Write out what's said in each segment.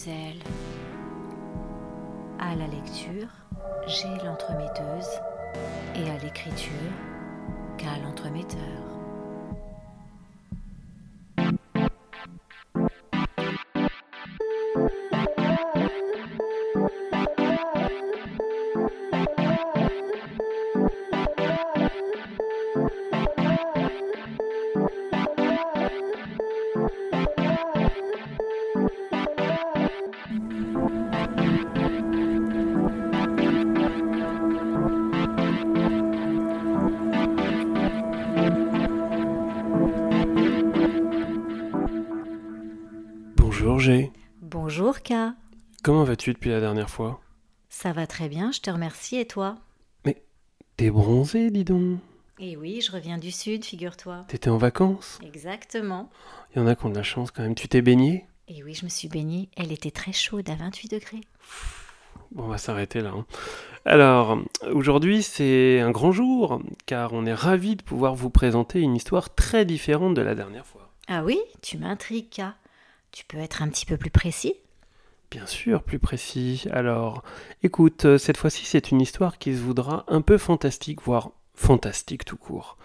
LPH2L. À la lecture, j'ai l'entremetteuse et à l'écriture, qu'à l'entremetteur. Vas-tu depuis la dernière fois Ça va très bien, je te remercie et toi? T'es bronzé, dis donc. Eh oui, je reviens du sud, figure-toi. T'étais en vacances? Exactement. Il y en a qui ont de la chance quand même. Tu t'es baigné? Et oui, je me suis baignée, elle était très chaude à 28 degrés. Bon, on va s'arrêter là. hein. Alors, aujourd'hui, c'est un grand jour, car on est ravis de pouvoir vous présenter une histoire très différente de la dernière fois. Ah oui, tu m'intrigues. Tu peux être un petit peu plus précis? Bien sûr, plus précis. Alors, écoute, euh, cette fois-ci, c'est une histoire qui se voudra un peu fantastique, voire fantastique tout court.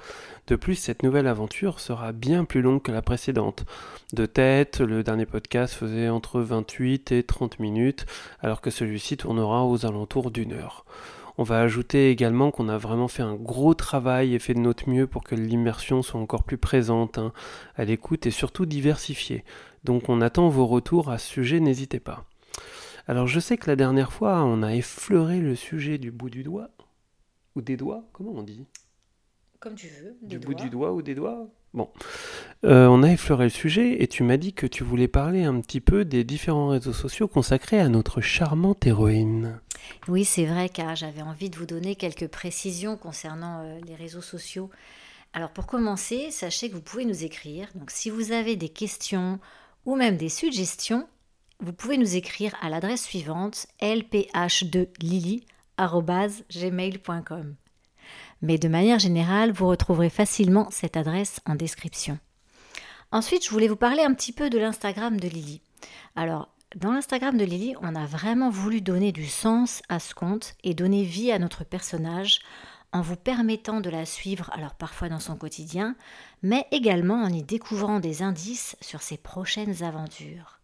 De plus, cette nouvelle aventure sera bien plus longue que la précédente. De tête, le dernier podcast faisait entre 28 et 30 minutes, alors que celui-ci tournera aux alentours d'une heure. On va ajouter également qu'on a vraiment fait un gros travail et fait de notre mieux pour que l'immersion soit encore plus présente, hein, à l'écoute et surtout diversifiée. Donc on attend vos retours à ce sujet, n'hésitez pas. Alors je sais que la dernière fois, on a effleuré le sujet du bout du doigt. Ou des doigts, comment on dit? Comme tu veux. Du bout du doigt ou des doigts? Bon. Euh, on a effleuré le sujet et tu m'as dit que tu voulais parler un petit peu des différents réseaux sociaux consacrés à notre charmante héroïne. Oui, c'est vrai car j'avais envie de vous donner quelques précisions concernant euh, les réseaux sociaux. Alors pour commencer, sachez que vous pouvez nous écrire. Donc si vous avez des questions ou même des suggestions, vous pouvez nous écrire à l'adresse suivante lph2lily@gmail.com. Mais de manière générale, vous retrouverez facilement cette adresse en description. Ensuite, je voulais vous parler un petit peu de l'Instagram de Lily. Alors, dans l'Instagram de Lily, on a vraiment voulu donner du sens à ce compte et donner vie à notre personnage en vous permettant de la suivre, alors parfois dans son quotidien, mais également en y découvrant des indices sur ses prochaines aventures.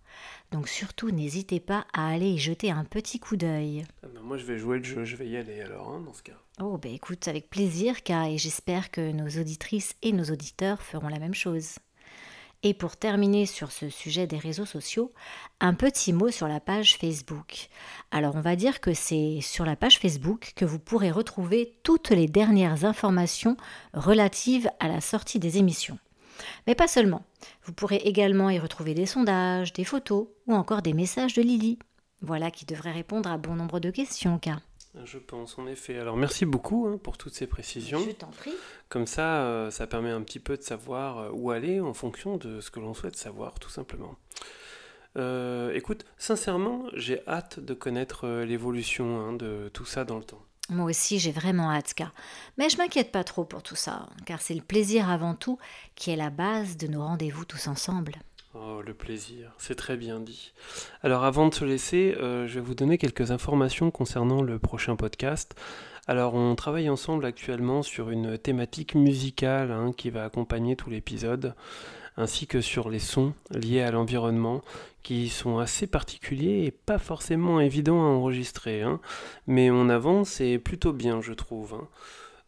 Donc surtout, n'hésitez pas à aller y jeter un petit coup d'œil. Ah ben, moi je vais jouer le jeu, je vais y aller alors hein, dans ce cas. Oh, ben écoute, avec plaisir, car et j'espère que nos auditrices et nos auditeurs feront la même chose. Et pour terminer sur ce sujet des réseaux sociaux, un petit mot sur la page Facebook. Alors on va dire que c'est sur la page Facebook que vous pourrez retrouver toutes les dernières informations relatives à la sortie des émissions. Mais pas seulement. Vous pourrez également y retrouver des sondages, des photos ou encore des messages de Lily. Voilà qui devrait répondre à bon nombre de questions, car. Je pense en effet. Alors merci beaucoup hein, pour toutes ces précisions. Je t'en prie. Comme ça, euh, ça permet un petit peu de savoir euh, où aller en fonction de ce que l'on souhaite savoir, tout simplement. Euh, écoute, sincèrement, j'ai hâte de connaître l'évolution hein, de tout ça dans le temps. Moi aussi, j'ai vraiment hâte. Mais je m'inquiète pas trop pour tout ça, car c'est le plaisir avant tout qui est la base de nos rendez-vous tous ensemble. Oh, le plaisir, c'est très bien dit. Alors avant de se laisser, euh, je vais vous donner quelques informations concernant le prochain podcast. Alors on travaille ensemble actuellement sur une thématique musicale hein, qui va accompagner tout l'épisode, ainsi que sur les sons liés à l'environnement, qui sont assez particuliers et pas forcément évidents à enregistrer. hein. Mais on avance et plutôt bien, je trouve. hein.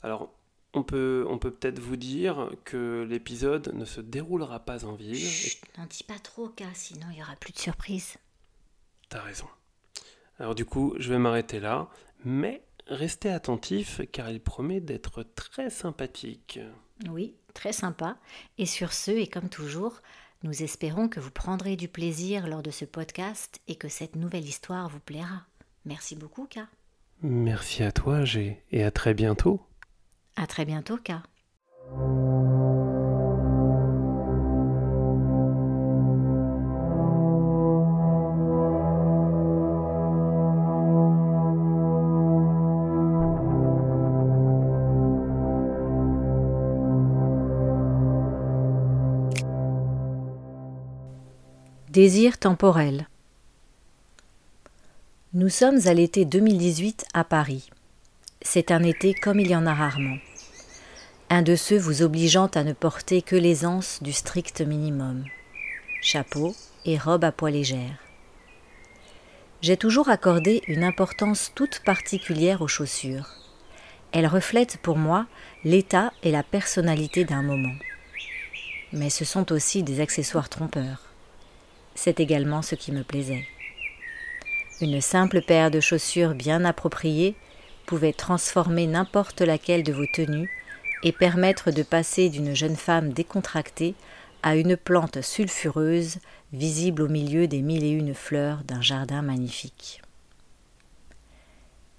Alors on peut on peut peut-être vous dire que l'épisode ne se déroulera pas en ville. et Chut, n'en dis pas trop, car sinon il y aura plus de surprises. T'as raison. Alors du coup, je vais m'arrêter là, mais restez attentifs car il promet d'être très sympathique. Oui, très sympa. Et sur ce, et comme toujours, nous espérons que vous prendrez du plaisir lors de ce podcast et que cette nouvelle histoire vous plaira. Merci beaucoup, K. Merci à toi, G, et à très bientôt. À très bientôt, K. Désir temporel. Nous sommes à l'été 2018 à Paris. C'est un été comme il y en a rarement. Un de ceux vous obligeant à ne porter que l'aisance du strict minimum. Chapeau et robe à poids légère. J'ai toujours accordé une importance toute particulière aux chaussures. Elles reflètent pour moi l'état et la personnalité d'un moment. Mais ce sont aussi des accessoires trompeurs. C'est également ce qui me plaisait. Une simple paire de chaussures bien appropriées pouvait transformer n'importe laquelle de vos tenues et permettre de passer d'une jeune femme décontractée à une plante sulfureuse visible au milieu des mille et une fleurs d'un jardin magnifique.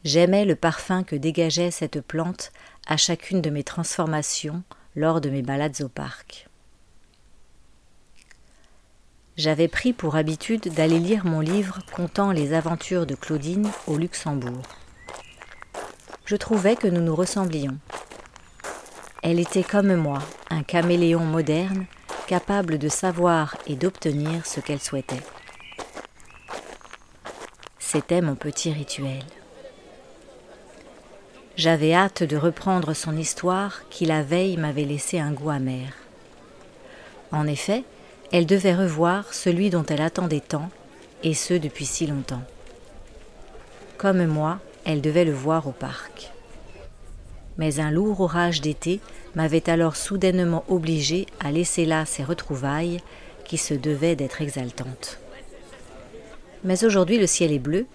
J'aimais le parfum que dégageait cette plante à chacune de mes transformations lors de mes balades au parc j'avais pris pour habitude d'aller lire mon livre contant les aventures de Claudine au Luxembourg. Je trouvais que nous nous ressemblions. Elle était comme moi, un caméléon moderne, capable de savoir et d'obtenir ce qu'elle souhaitait. C'était mon petit rituel. J'avais hâte de reprendre son histoire qui la veille m'avait laissé un goût amer. En effet, elle devait revoir celui dont elle attendait tant, et ce depuis si longtemps. Comme moi, elle devait le voir au parc. Mais un lourd orage d'été m'avait alors soudainement obligé à laisser là ces retrouvailles qui se devaient d'être exaltantes. Mais aujourd'hui le ciel est bleu,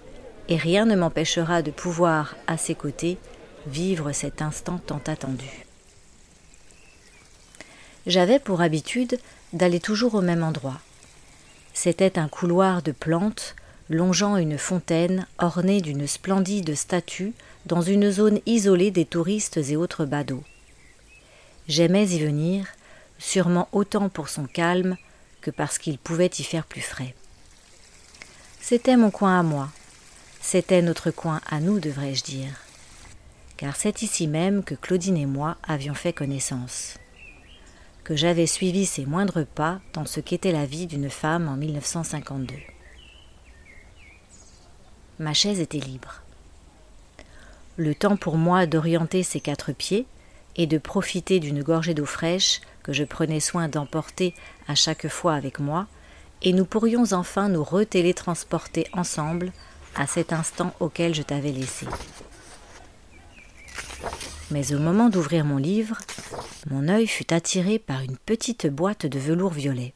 et rien ne m'empêchera de pouvoir, à ses côtés, vivre cet instant tant attendu. J'avais pour habitude d'aller toujours au même endroit. C'était un couloir de plantes longeant une fontaine ornée d'une splendide statue dans une zone isolée des touristes et autres badauds. J'aimais y venir, sûrement autant pour son calme que parce qu'il pouvait y faire plus frais. C'était mon coin à moi, c'était notre coin à nous, devrais-je dire, car c'est ici même que Claudine et moi avions fait connaissance que j'avais suivi ses moindres pas dans ce qu'était la vie d'une femme en 1952. Ma chaise était libre. Le temps pour moi d'orienter ses quatre pieds et de profiter d'une gorgée d'eau fraîche que je prenais soin d'emporter à chaque fois avec moi, et nous pourrions enfin nous retélétransporter ensemble à cet instant auquel je t'avais laissé. Mais au moment d'ouvrir mon livre, mon œil fut attiré par une petite boîte de velours violet.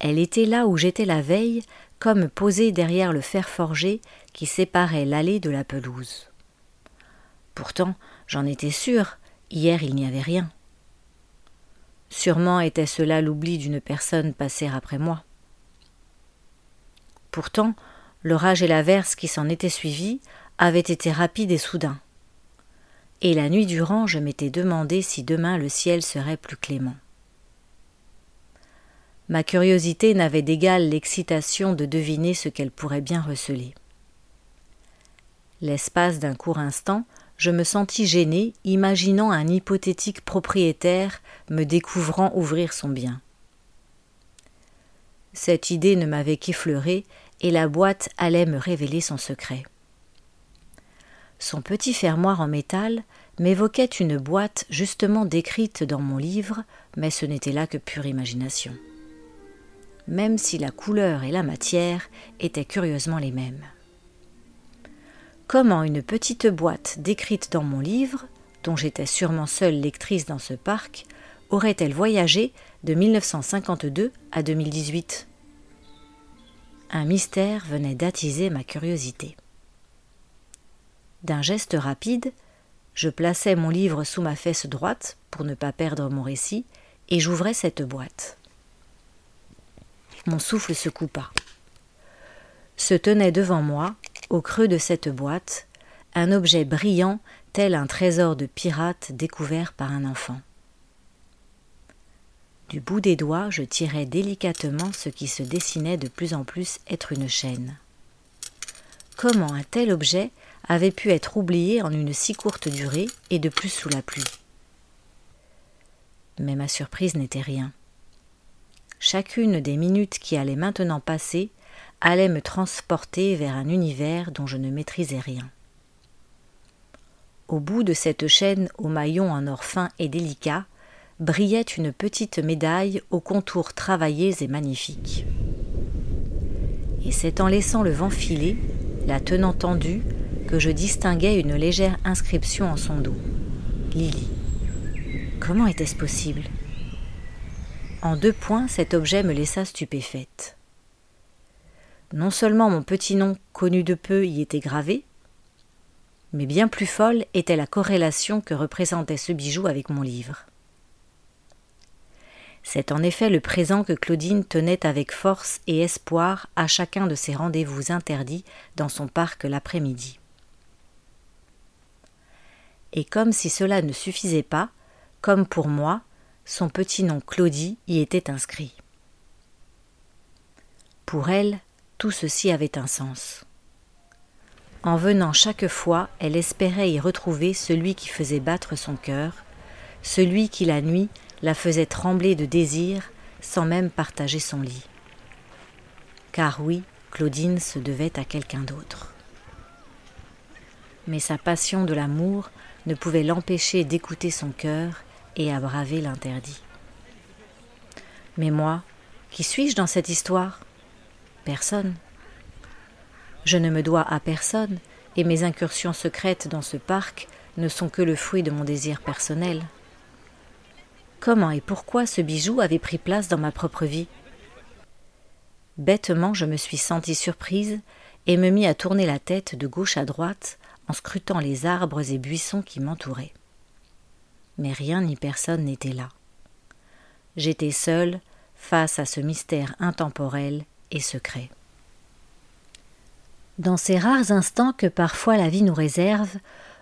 Elle était là où j'étais la veille, comme posée derrière le fer forgé qui séparait l'allée de la pelouse. Pourtant, j'en étais sûr, hier il n'y avait rien. Sûrement était-ce là l'oubli d'une personne passée après moi. Pourtant, l'orage et l'averse qui s'en étaient suivis avait été rapide et soudain. Et la nuit durant, je m'étais demandé si demain le ciel serait plus clément. Ma curiosité n'avait d'égal l'excitation de deviner ce qu'elle pourrait bien receler. L'espace d'un court instant, je me sentis gêné, imaginant un hypothétique propriétaire me découvrant ouvrir son bien. Cette idée ne m'avait qu'effleuré, et la boîte allait me révéler son secret. Son petit fermoir en métal m'évoquait une boîte justement décrite dans mon livre, mais ce n'était là que pure imagination. Même si la couleur et la matière étaient curieusement les mêmes. Comment une petite boîte décrite dans mon livre, dont j'étais sûrement seule lectrice dans ce parc, aurait-elle voyagé de 1952 à 2018 Un mystère venait d'attiser ma curiosité. D'un geste rapide, je plaçai mon livre sous ma fesse droite pour ne pas perdre mon récit, et j'ouvrais cette boîte. Mon souffle se coupa. Se tenait devant moi, au creux de cette boîte, un objet brillant tel un trésor de pirate découvert par un enfant. Du bout des doigts, je tirais délicatement ce qui se dessinait de plus en plus être une chaîne. Comment un tel objet avait pu être oublié en une si courte durée et de plus sous la pluie. Mais ma surprise n'était rien. chacune des minutes qui allaient maintenant passer allait me transporter vers un univers dont je ne maîtrisais rien. Au bout de cette chaîne aux maillons en or fin et délicat brillait une petite médaille aux contours travaillés et magnifiques. Et c'est en laissant le vent filer, la tenant tendue, je distinguais une légère inscription en son dos. Lily. Comment était-ce possible? En deux points, cet objet me laissa stupéfaite. Non seulement mon petit nom, connu de peu, y était gravé, mais bien plus folle était la corrélation que représentait ce bijou avec mon livre. C'est en effet le présent que Claudine tenait avec force et espoir à chacun de ses rendez-vous interdits dans son parc l'après-midi. Et comme si cela ne suffisait pas, comme pour moi, son petit nom Claudie y était inscrit. Pour elle, tout ceci avait un sens. En venant chaque fois, elle espérait y retrouver celui qui faisait battre son cœur, celui qui la nuit la faisait trembler de désir sans même partager son lit. Car oui, Claudine se devait à quelqu'un d'autre. Mais sa passion de l'amour ne pouvait l'empêcher d'écouter son cœur et à braver l'interdit. Mais moi, qui suis-je dans cette histoire? Personne. Je ne me dois à personne, et mes incursions secrètes dans ce parc ne sont que le fruit de mon désir personnel. Comment et pourquoi ce bijou avait pris place dans ma propre vie? Bêtement, je me suis sentie surprise et me mis à tourner la tête de gauche à droite en scrutant les arbres et buissons qui m'entouraient. Mais rien ni personne n'était là. J'étais seule face à ce mystère intemporel et secret. Dans ces rares instants que parfois la vie nous réserve,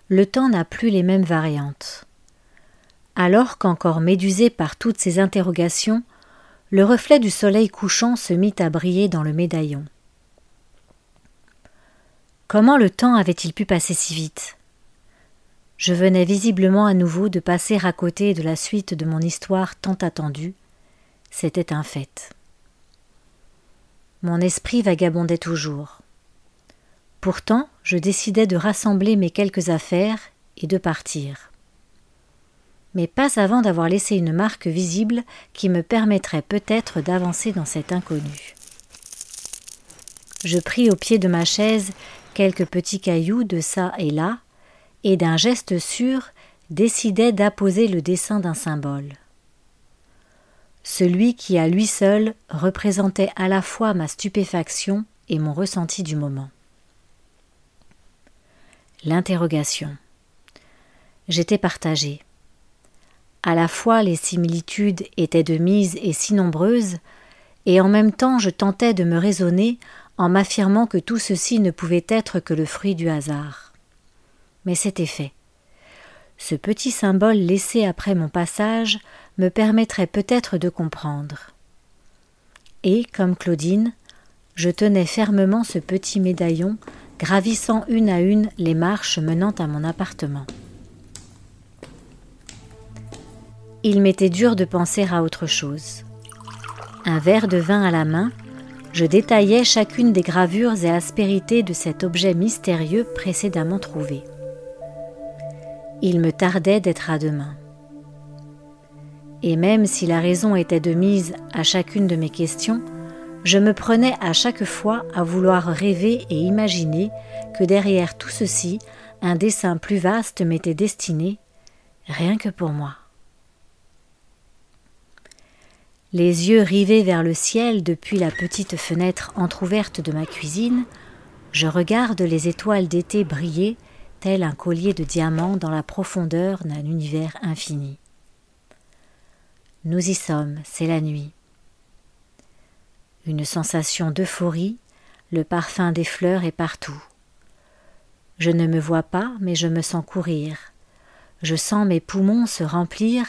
le temps n'a plus les mêmes variantes alors qu'encore médusé par toutes ces interrogations, le reflet du soleil couchant se mit à briller dans le médaillon. Comment le temps avait-il pu passer si vite? Je venais visiblement à nouveau de passer à côté de la suite de mon histoire tant attendue. C'était un fait. Mon esprit vagabondait toujours. Pourtant, je décidai de rassembler mes quelques affaires et de partir mais pas avant d'avoir laissé une marque visible qui me permettrait peut-être d'avancer dans cet inconnu. Je pris au pied de ma chaise quelques petits cailloux de ça et là, et d'un geste sûr décidai d'apposer le dessin d'un symbole. Celui qui à lui seul représentait à la fois ma stupéfaction et mon ressenti du moment. L'interrogation. J'étais partagé. À la fois les similitudes étaient de mise et si nombreuses, et en même temps je tentais de me raisonner en m'affirmant que tout ceci ne pouvait être que le fruit du hasard. Mais c'était fait. Ce petit symbole laissé après mon passage me permettrait peut-être de comprendre. Et, comme Claudine, je tenais fermement ce petit médaillon, gravissant une à une les marches menant à mon appartement. Il m'était dur de penser à autre chose. Un verre de vin à la main, je détaillais chacune des gravures et aspérités de cet objet mystérieux précédemment trouvé. Il me tardait d'être à demain. Et même si la raison était de mise à chacune de mes questions, je me prenais à chaque fois à vouloir rêver et imaginer que derrière tout ceci, un dessin plus vaste m'était destiné, rien que pour moi. Les yeux rivés vers le ciel depuis la petite fenêtre entr'ouverte de ma cuisine, je regarde les étoiles d'été briller tel un collier de diamants dans la profondeur d'un univers infini. Nous y sommes, c'est la nuit. Une sensation d'euphorie, le parfum des fleurs est partout. Je ne me vois pas, mais je me sens courir. Je sens mes poumons se remplir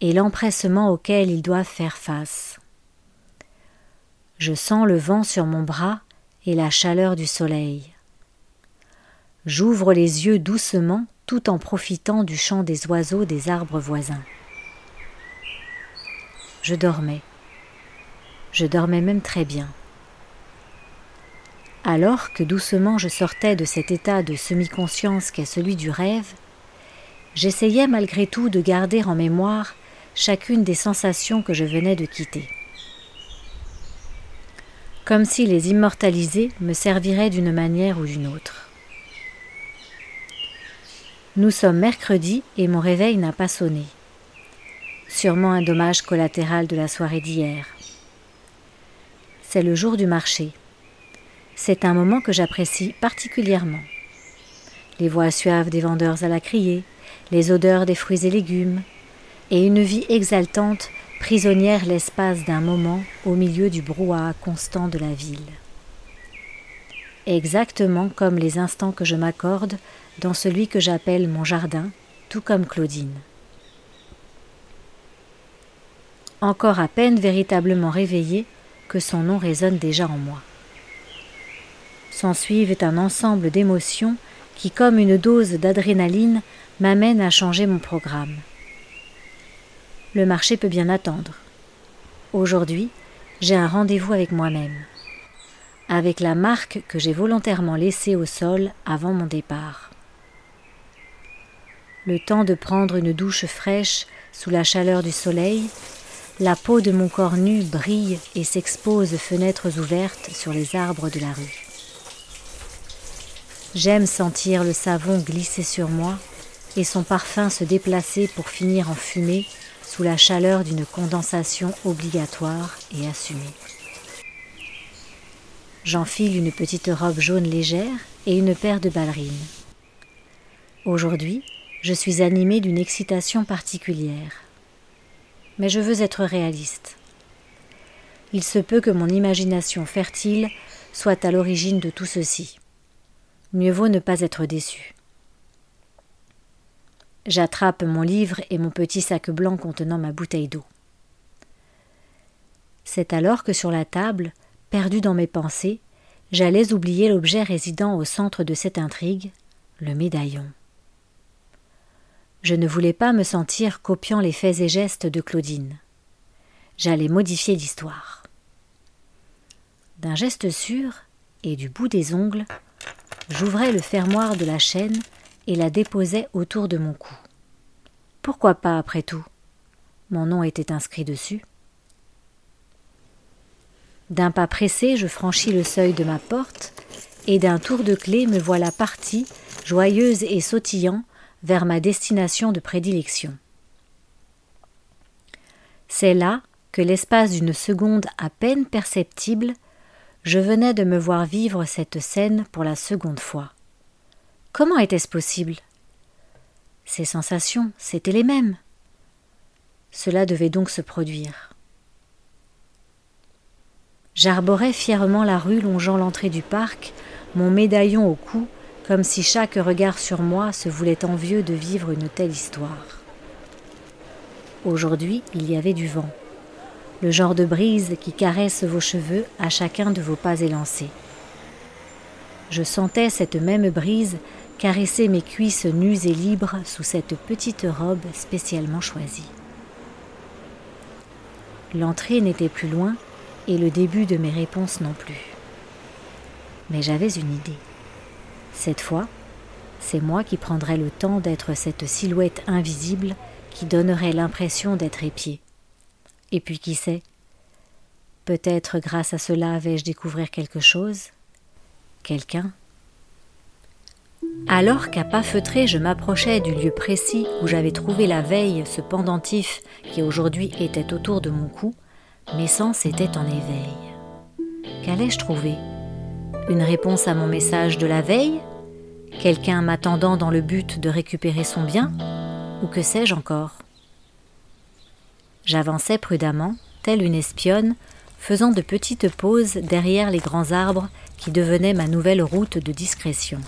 et l'empressement auquel ils doivent faire face. Je sens le vent sur mon bras et la chaleur du soleil. J'ouvre les yeux doucement tout en profitant du chant des oiseaux des arbres voisins. Je dormais. Je dormais même très bien. Alors que doucement je sortais de cet état de semi-conscience qu'est celui du rêve, j'essayais malgré tout de garder en mémoire chacune des sensations que je venais de quitter. Comme si les immortaliser me servirait d'une manière ou d'une autre. Nous sommes mercredi et mon réveil n'a pas sonné. Sûrement un dommage collatéral de la soirée d'hier. C'est le jour du marché. C'est un moment que j'apprécie particulièrement. Les voix suaves des vendeurs à la criée, les odeurs des fruits et légumes, et une vie exaltante, prisonnière l'espace d'un moment au milieu du brouhaha constant de la ville. Exactement comme les instants que je m'accorde dans celui que j'appelle mon jardin, tout comme Claudine. Encore à peine véritablement réveillé que son nom résonne déjà en moi. S'ensuivent un ensemble d'émotions qui, comme une dose d'adrénaline, m'amène à changer mon programme. Le marché peut bien attendre. Aujourd'hui, j'ai un rendez-vous avec moi-même, avec la marque que j'ai volontairement laissée au sol avant mon départ. Le temps de prendre une douche fraîche sous la chaleur du soleil, la peau de mon corps nu brille et s'expose fenêtres ouvertes sur les arbres de la rue. J'aime sentir le savon glisser sur moi et son parfum se déplacer pour finir en fumée sous la chaleur d'une condensation obligatoire et assumée. J'enfile une petite robe jaune légère et une paire de ballerines. Aujourd'hui, je suis animée d'une excitation particulière. Mais je veux être réaliste. Il se peut que mon imagination fertile soit à l'origine de tout ceci. Mieux vaut ne pas être déçu. J'attrape mon livre et mon petit sac blanc contenant ma bouteille d'eau. C'est alors que sur la table, perdu dans mes pensées, j'allais oublier l'objet résidant au centre de cette intrigue, le médaillon. Je ne voulais pas me sentir copiant les faits et gestes de Claudine. J'allais modifier l'histoire. D'un geste sûr et du bout des ongles, j'ouvrais le fermoir de la chaîne et la déposait autour de mon cou. Pourquoi pas, après tout? Mon nom était inscrit dessus. D'un pas pressé, je franchis le seuil de ma porte, et d'un tour de clé me voilà partie, joyeuse et sautillant, vers ma destination de prédilection. C'est là que, l'espace d'une seconde à peine perceptible, je venais de me voir vivre cette scène pour la seconde fois. Comment était-ce possible? Ces sensations, c'étaient les mêmes. Cela devait donc se produire. J'arborais fièrement la rue longeant l'entrée du parc, mon médaillon au cou, comme si chaque regard sur moi se voulait envieux de vivre une telle histoire. Aujourd'hui, il y avait du vent, le genre de brise qui caresse vos cheveux à chacun de vos pas élancés. Je sentais cette même brise caresser mes cuisses nues et libres sous cette petite robe spécialement choisie. L'entrée n'était plus loin et le début de mes réponses non plus. Mais j'avais une idée. Cette fois, c'est moi qui prendrais le temps d'être cette silhouette invisible qui donnerait l'impression d'être épiée. Et puis qui sait Peut-être grâce à cela vais-je découvrir quelque chose? Quelqu'un alors qu'à pas feutré je m'approchais du lieu précis où j'avais trouvé la veille ce pendentif qui aujourd'hui était autour de mon cou, mes sens étaient en éveil. Qu'allais-je trouver? Une réponse à mon message de la veille? Quelqu'un m'attendant dans le but de récupérer son bien? Ou que sais-je encore? J'avançais prudemment, telle une espionne, faisant de petites pauses derrière les grands arbres qui devenaient ma nouvelle route de discrétion.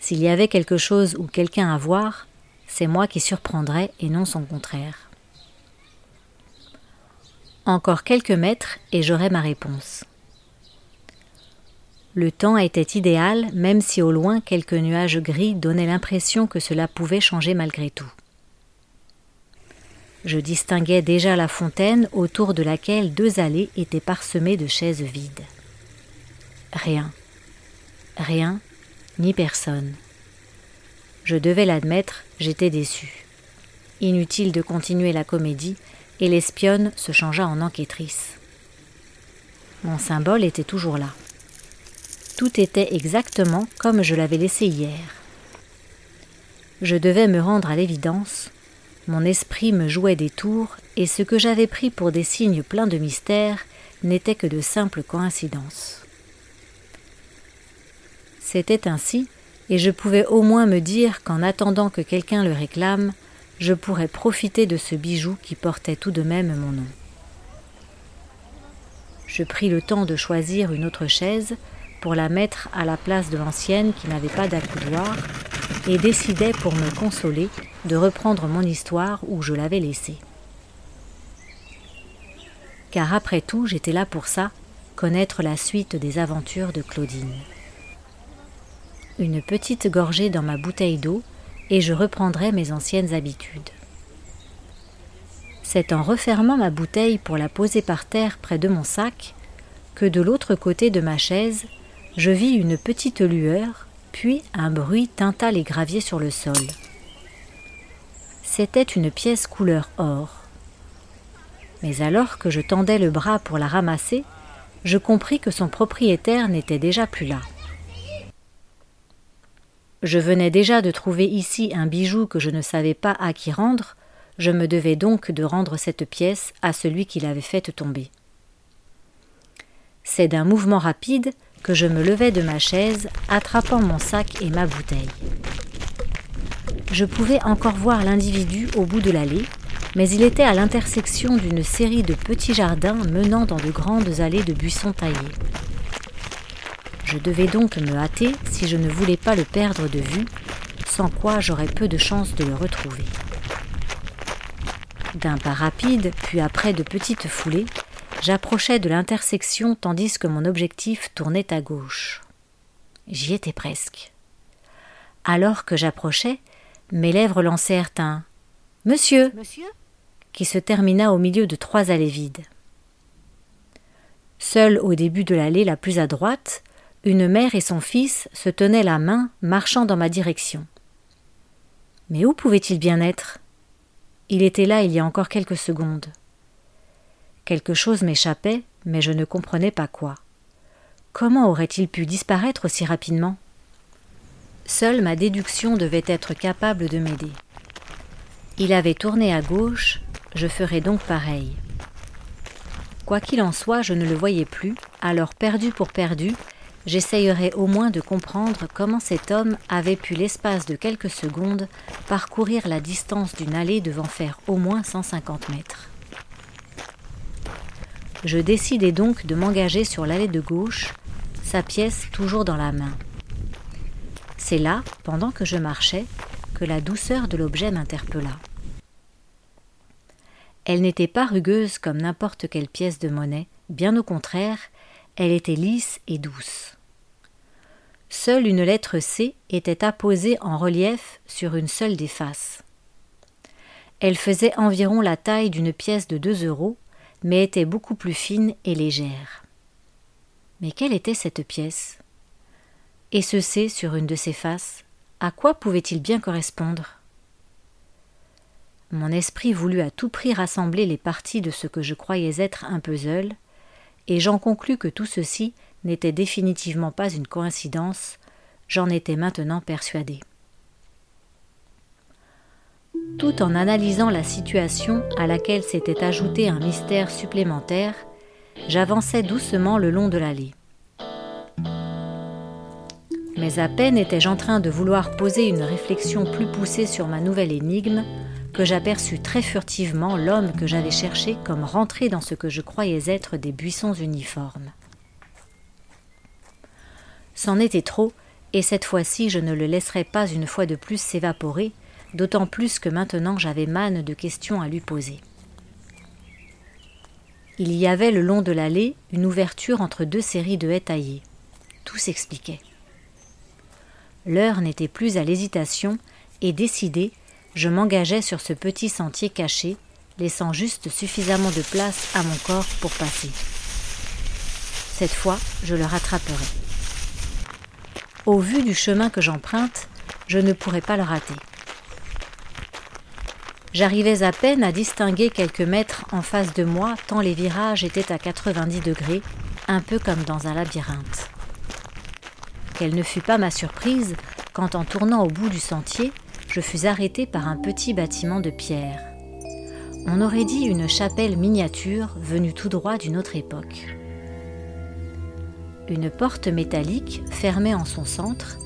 S'il y avait quelque chose ou quelqu'un à voir, c'est moi qui surprendrais et non son contraire. Encore quelques mètres et j'aurais ma réponse. Le temps était idéal, même si au loin quelques nuages gris donnaient l'impression que cela pouvait changer malgré tout. Je distinguais déjà la fontaine autour de laquelle deux allées étaient parsemées de chaises vides. Rien. Rien, ni personne. Je devais l'admettre, j'étais déçu. Inutile de continuer la comédie, et l'espionne se changea en enquêtrice. Mon symbole était toujours là. Tout était exactement comme je l'avais laissé hier. Je devais me rendre à l'évidence, mon esprit me jouait des tours, et ce que j'avais pris pour des signes pleins de mystère n'était que de simples coïncidences. C'était ainsi, et je pouvais au moins me dire qu'en attendant que quelqu'un le réclame, je pourrais profiter de ce bijou qui portait tout de même mon nom. Je pris le temps de choisir une autre chaise pour la mettre à la place de l'ancienne qui n'avait pas d'accoudoir et décidai pour me consoler de reprendre mon histoire où je l'avais laissée. Car après tout, j'étais là pour ça, connaître la suite des aventures de Claudine. Une petite gorgée dans ma bouteille d'eau et je reprendrai mes anciennes habitudes. C'est en refermant ma bouteille pour la poser par terre près de mon sac que de l'autre côté de ma chaise, je vis une petite lueur puis un bruit tinta les graviers sur le sol. C'était une pièce couleur or. Mais alors que je tendais le bras pour la ramasser, je compris que son propriétaire n'était déjà plus là. Je venais déjà de trouver ici un bijou que je ne savais pas à qui rendre, je me devais donc de rendre cette pièce à celui qui l'avait faite tomber. C'est d'un mouvement rapide que je me levai de ma chaise, attrapant mon sac et ma bouteille. Je pouvais encore voir l'individu au bout de l'allée, mais il était à l'intersection d'une série de petits jardins menant dans de grandes allées de buissons taillés. Je devais donc me hâter si je ne voulais pas le perdre de vue, sans quoi j'aurais peu de chance de le retrouver. D'un pas rapide, puis après de petites foulées, J'approchais de l'intersection tandis que mon objectif tournait à gauche. J'y étais presque. Alors que j'approchais, mes lèvres lancèrent un Monsieur, Monsieur? qui se termina au milieu de trois allées vides. Seul au début de l'allée la plus à droite, une mère et son fils se tenaient la main, marchant dans ma direction. Mais où pouvait-il bien être? Il était là il y a encore quelques secondes. Quelque chose m'échappait, mais je ne comprenais pas quoi. Comment aurait-il pu disparaître si rapidement? Seule ma déduction devait être capable de m'aider. Il avait tourné à gauche, je ferais donc pareil. Quoi qu'il en soit, je ne le voyais plus, alors perdu pour perdu, j'essayerais au moins de comprendre comment cet homme avait pu l'espace de quelques secondes parcourir la distance d'une allée devant faire au moins 150 mètres. Je décidai donc de m'engager sur l'allée de gauche, sa pièce toujours dans la main. C'est là, pendant que je marchais, que la douceur de l'objet m'interpella. Elle n'était pas rugueuse comme n'importe quelle pièce de monnaie, bien au contraire, elle était lisse et douce. Seule une lettre C était apposée en relief sur une seule des faces. Elle faisait environ la taille d'une pièce de deux euros mais était beaucoup plus fine et légère. Mais quelle était cette pièce? Et ce C sur une de ses faces, à quoi pouvait-il bien correspondre? Mon esprit voulut à tout prix rassembler les parties de ce que je croyais être un puzzle, et j'en conclus que tout ceci n'était définitivement pas une coïncidence, j'en étais maintenant persuadé tout en analysant la situation à laquelle s'était ajouté un mystère supplémentaire, j'avançais doucement le long de l'allée. Mais à peine étais-je en train de vouloir poser une réflexion plus poussée sur ma nouvelle énigme que j'aperçus très furtivement l'homme que j'avais cherché comme rentré dans ce que je croyais être des buissons uniformes. C'en était trop, et cette fois-ci je ne le laisserai pas une fois de plus s'évaporer, d'autant plus que maintenant j'avais manne de questions à lui poser. Il y avait le long de l'allée une ouverture entre deux séries de haies taillées. Tout s'expliquait. L'heure n'était plus à l'hésitation, et décidé, je m'engageais sur ce petit sentier caché, laissant juste suffisamment de place à mon corps pour passer. Cette fois, je le rattraperai. Au vu du chemin que j'emprunte, je ne pourrai pas le rater. J'arrivais à peine à distinguer quelques mètres en face de moi, tant les virages étaient à 90 degrés, un peu comme dans un labyrinthe. Quelle ne fut pas ma surprise quand, en tournant au bout du sentier, je fus arrêté par un petit bâtiment de pierre. On aurait dit une chapelle miniature venue tout droit d'une autre époque. Une porte métallique fermait en son centre,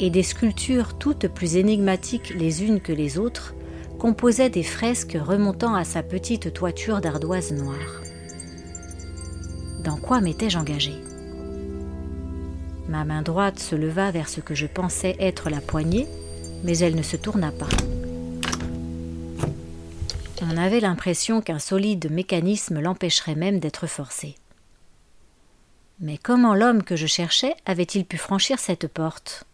et des sculptures toutes plus énigmatiques les unes que les autres composaient des fresques remontant à sa petite toiture d'ardoise noire. Dans quoi m'étais-je engagé Ma main droite se leva vers ce que je pensais être la poignée, mais elle ne se tourna pas. On avait l'impression qu'un solide mécanisme l'empêcherait même d'être forcé. Mais comment l'homme que je cherchais avait-il pu franchir cette porte?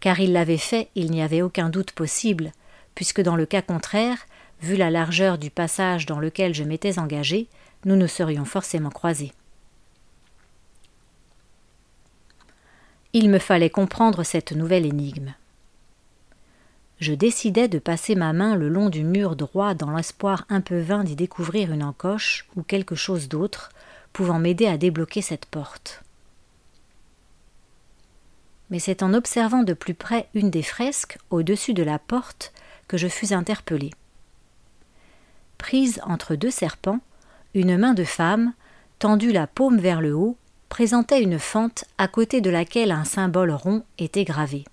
Car il l'avait fait, il n'y avait aucun doute possible, puisque dans le cas contraire, vu la largeur du passage dans lequel je m'étais engagé, nous nous serions forcément croisés. Il me fallait comprendre cette nouvelle énigme. Je décidai de passer ma main le long du mur droit dans l'espoir un peu vain d'y découvrir une encoche ou quelque chose d'autre pouvant m'aider à débloquer cette porte. Mais c'est en observant de plus près une des fresques au-dessus de la porte que je fus interpellé. Prise entre deux serpents, une main de femme, tendue la paume vers le haut, présentait une fente à côté de laquelle un symbole rond était gravé.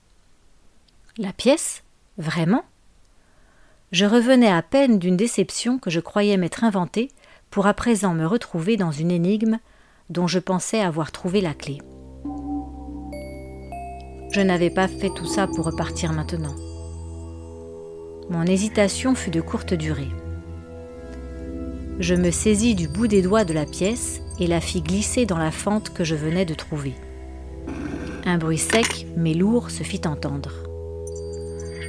La pièce? Vraiment? Je revenais à peine d'une déception que je croyais m'être inventée pour à présent me retrouver dans une énigme dont je pensais avoir trouvé la clé. Je n'avais pas fait tout ça pour repartir maintenant. Mon hésitation fut de courte durée. Je me saisis du bout des doigts de la pièce et la fis glisser dans la fente que je venais de trouver. Un bruit sec mais lourd se fit entendre.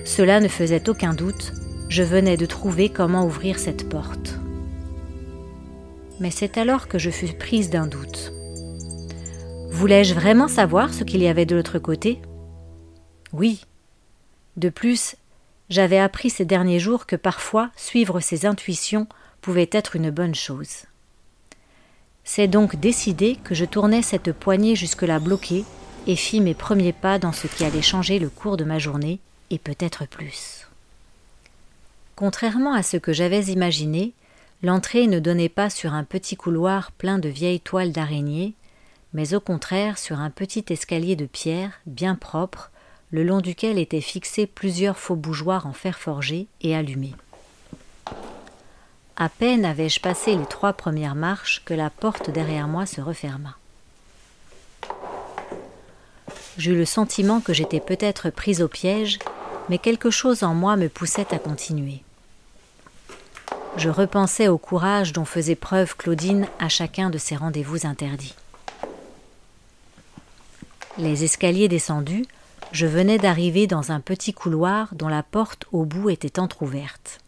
Cela ne faisait aucun doute, je venais de trouver comment ouvrir cette porte. Mais c'est alors que je fus prise d'un doute. Voulais-je vraiment savoir ce qu'il y avait de l'autre côté? Oui. De plus, j'avais appris ces derniers jours que parfois suivre ses intuitions pouvait être une bonne chose. C'est donc décidé que je tournais cette poignée jusque-là bloquée et fis mes premiers pas dans ce qui allait changer le cours de ma journée, et peut-être plus. Contrairement à ce que j'avais imaginé, l'entrée ne donnait pas sur un petit couloir plein de vieilles toiles d'araignée, mais au contraire sur un petit escalier de pierre bien propre le long duquel étaient fixés plusieurs faux bougeoirs en fer forgé et allumés. À peine avais-je passé les trois premières marches que la porte derrière moi se referma. J'eus le sentiment que j'étais peut-être prise au piège, mais quelque chose en moi me poussait à continuer. Je repensais au courage dont faisait preuve Claudine à chacun de ses rendez-vous interdits. Les escaliers descendus, je venais d'arriver dans un petit couloir dont la porte au bout était entr'ouverte.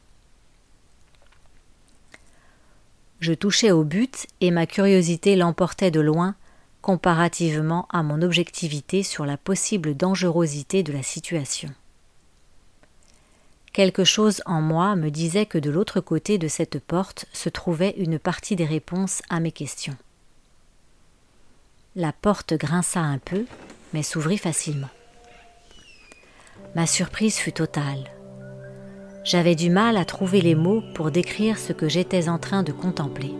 Je touchais au but et ma curiosité l'emportait de loin comparativement à mon objectivité sur la possible dangerosité de la situation. Quelque chose en moi me disait que de l'autre côté de cette porte se trouvait une partie des réponses à mes questions. La porte grinça un peu, mais s'ouvrit facilement. Ma surprise fut totale. J'avais du mal à trouver les mots pour décrire ce que j'étais en train de contempler.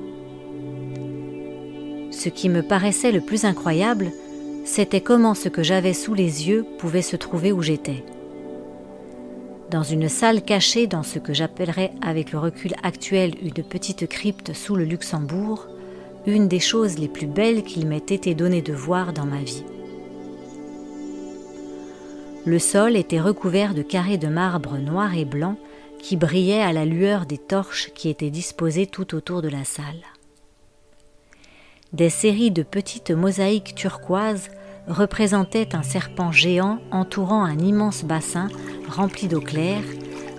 Ce qui me paraissait le plus incroyable, c'était comment ce que j'avais sous les yeux pouvait se trouver où j'étais. Dans une salle cachée dans ce que j'appellerais avec le recul actuel une petite crypte sous le Luxembourg, une des choses les plus belles qu'il m'ait été donné de voir dans ma vie. Le sol était recouvert de carrés de marbre noir et blanc qui brillaient à la lueur des torches qui étaient disposées tout autour de la salle. Des séries de petites mosaïques turquoises représentaient un serpent géant entourant un immense bassin rempli d'eau claire,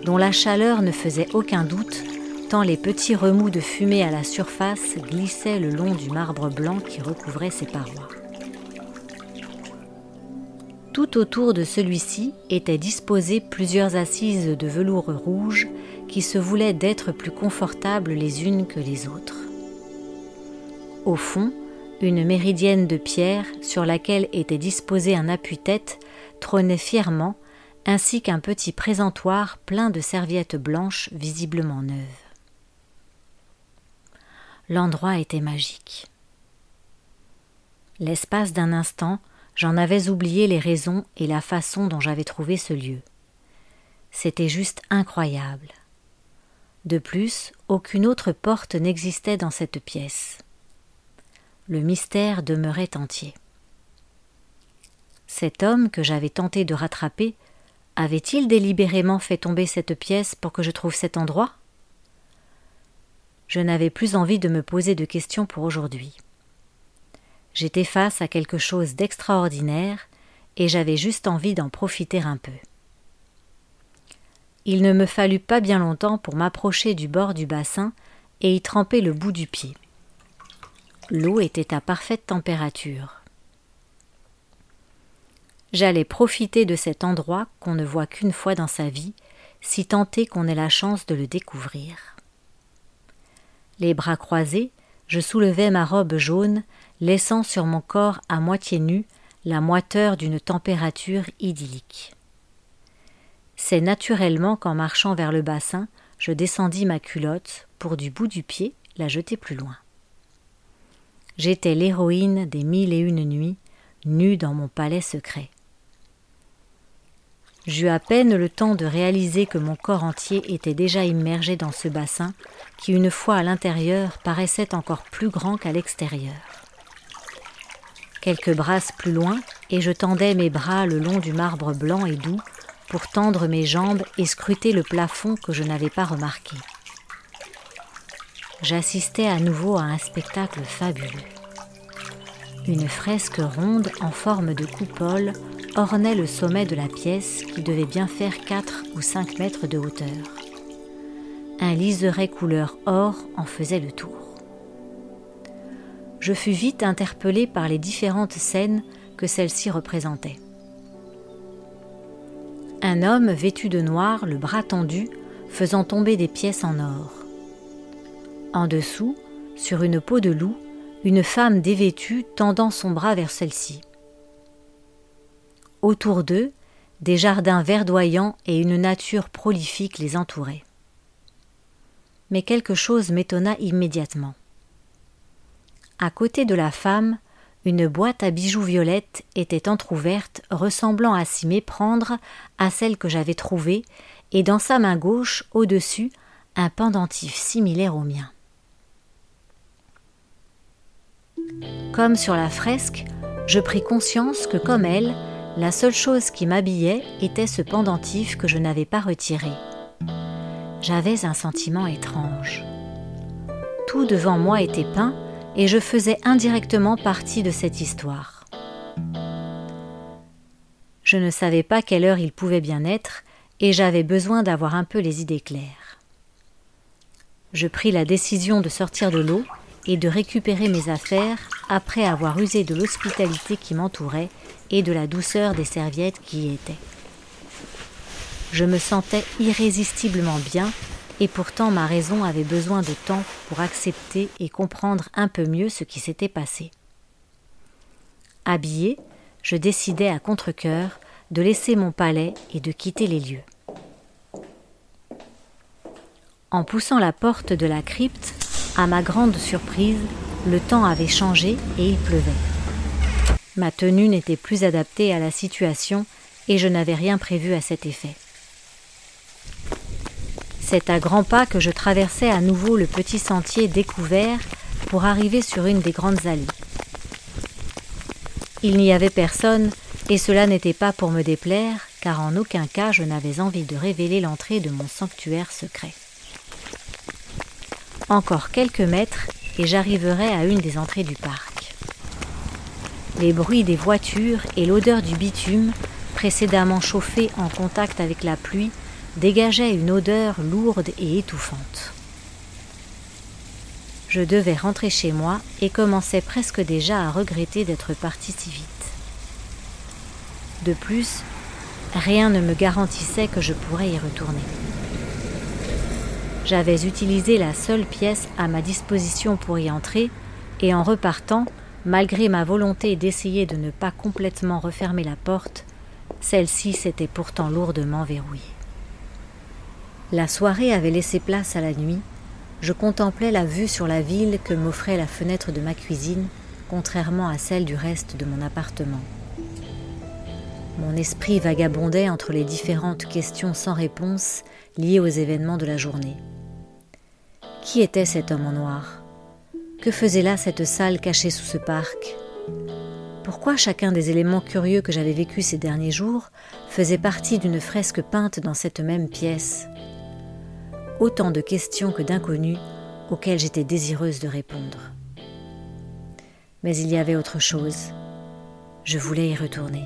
dont la chaleur ne faisait aucun doute, quand les petits remous de fumée à la surface glissaient le long du marbre blanc qui recouvrait ses parois. Tout autour de celui-ci étaient disposées plusieurs assises de velours rouge qui se voulaient d'être plus confortables les unes que les autres. Au fond, une méridienne de pierre sur laquelle était disposé un appui-tête trônait fièrement, ainsi qu'un petit présentoir plein de serviettes blanches visiblement neuves. L'endroit était magique. L'espace d'un instant, j'en avais oublié les raisons et la façon dont j'avais trouvé ce lieu. C'était juste incroyable. De plus, aucune autre porte n'existait dans cette pièce. Le mystère demeurait entier. Cet homme que j'avais tenté de rattraper avait-il délibérément fait tomber cette pièce pour que je trouve cet endroit? Je n'avais plus envie de me poser de questions pour aujourd'hui. J'étais face à quelque chose d'extraordinaire et j'avais juste envie d'en profiter un peu. Il ne me fallut pas bien longtemps pour m'approcher du bord du bassin et y tremper le bout du pied. L'eau était à parfaite température. J'allais profiter de cet endroit qu'on ne voit qu'une fois dans sa vie, si est qu'on ait la chance de le découvrir. Les bras croisés, je soulevais ma robe jaune, laissant sur mon corps à moitié nu la moiteur d'une température idyllique. C'est naturellement qu'en marchant vers le bassin, je descendis ma culotte pour du bout du pied la jeter plus loin. J'étais l'héroïne des mille et une nuits, nue dans mon palais secret. J'eus à peine le temps de réaliser que mon corps entier était déjà immergé dans ce bassin, qui une fois à l'intérieur paraissait encore plus grand qu'à l'extérieur. Quelques brasses plus loin, et je tendais mes bras le long du marbre blanc et doux pour tendre mes jambes et scruter le plafond que je n'avais pas remarqué. J'assistais à nouveau à un spectacle fabuleux. Une fresque ronde en forme de coupole ornait le sommet de la pièce qui devait bien faire 4 ou 5 mètres de hauteur. Un liseré couleur or en faisait le tour. Je fus vite interpellé par les différentes scènes que celle-ci représentait. Un homme vêtu de noir, le bras tendu, faisant tomber des pièces en or. En dessous, sur une peau de loup, une femme dévêtue tendant son bras vers celle-ci. Autour d'eux, des jardins verdoyants et une nature prolifique les entouraient. Mais quelque chose m'étonna immédiatement. À côté de la femme, une boîte à bijoux violettes était entr'ouverte, ressemblant à s'y méprendre à celle que j'avais trouvée, et dans sa main gauche, au-dessus, un pendentif similaire au mien. Comme sur la fresque, je pris conscience que, comme elle, la seule chose qui m'habillait était ce pendentif que je n'avais pas retiré. J'avais un sentiment étrange. Tout devant moi était peint et je faisais indirectement partie de cette histoire. Je ne savais pas quelle heure il pouvait bien être et j'avais besoin d'avoir un peu les idées claires. Je pris la décision de sortir de l'eau et de récupérer mes affaires après avoir usé de l'hospitalité qui m'entourait et de la douceur des serviettes qui y étaient. Je me sentais irrésistiblement bien et pourtant ma raison avait besoin de temps pour accepter et comprendre un peu mieux ce qui s'était passé. Habillé, je décidai à contre-coeur de laisser mon palais et de quitter les lieux. En poussant la porte de la crypte, à ma grande surprise, le temps avait changé et il pleuvait. Ma tenue n'était plus adaptée à la situation et je n'avais rien prévu à cet effet. C'est à grands pas que je traversais à nouveau le petit sentier découvert pour arriver sur une des grandes allées. Il n'y avait personne, et cela n'était pas pour me déplaire, car en aucun cas je n'avais envie de révéler l'entrée de mon sanctuaire secret. Encore quelques mètres et j'arriverai à une des entrées du parc. Les bruits des voitures et l'odeur du bitume, précédemment chauffé en contact avec la pluie, dégageaient une odeur lourde et étouffante. Je devais rentrer chez moi et commençais presque déjà à regretter d'être parti si vite. De plus, rien ne me garantissait que je pourrais y retourner. J'avais utilisé la seule pièce à ma disposition pour y entrer, et en repartant, malgré ma volonté d'essayer de ne pas complètement refermer la porte, celle-ci s'était pourtant lourdement verrouillée. La soirée avait laissé place à la nuit. Je contemplais la vue sur la ville que m'offrait la fenêtre de ma cuisine, contrairement à celle du reste de mon appartement. Mon esprit vagabondait entre les différentes questions sans réponse liées aux événements de la journée. Qui était cet homme en noir? Que faisait là cette salle cachée sous ce parc? Pourquoi chacun des éléments curieux que j'avais vécus ces derniers jours faisait partie d'une fresque peinte dans cette même pièce? Autant de questions que d'inconnus auxquelles j'étais désireuse de répondre. Mais il y avait autre chose. Je voulais y retourner.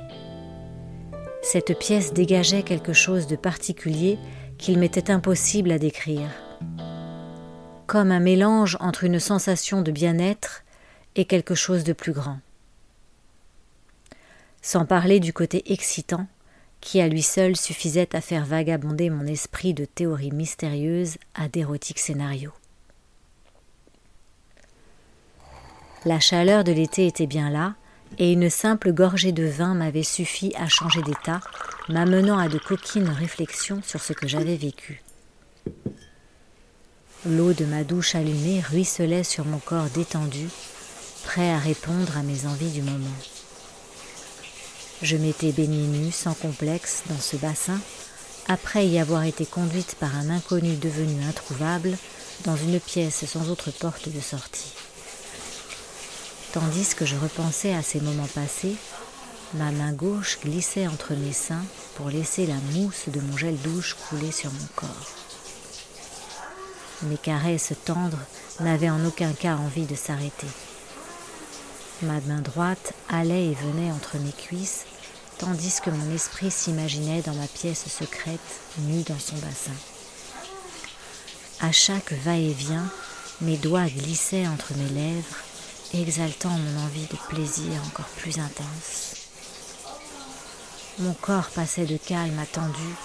Cette pièce dégageait quelque chose de particulier qu'il m'était impossible à décrire comme un mélange entre une sensation de bien-être et quelque chose de plus grand. Sans parler du côté excitant qui à lui seul suffisait à faire vagabonder mon esprit de théories mystérieuses à d'érotiques scénarios. La chaleur de l'été était bien là, et une simple gorgée de vin m'avait suffi à changer d'état, m'amenant à de coquines réflexions sur ce que j'avais vécu. L'eau de ma douche allumée ruisselait sur mon corps détendu, prêt à répondre à mes envies du moment. Je m'étais baignée nue sans complexe dans ce bassin, après y avoir été conduite par un inconnu devenu introuvable dans une pièce sans autre porte de sortie. Tandis que je repensais à ces moments passés, ma main gauche glissait entre mes seins pour laisser la mousse de mon gel douche couler sur mon corps. Mes caresses tendres n'avaient en aucun cas envie de s'arrêter. Ma main droite allait et venait entre mes cuisses, tandis que mon esprit s'imaginait dans ma pièce secrète, nue dans son bassin. À chaque va-et-vient, mes doigts glissaient entre mes lèvres, exaltant mon envie de plaisir encore plus intense. Mon corps passait de calme à tendu,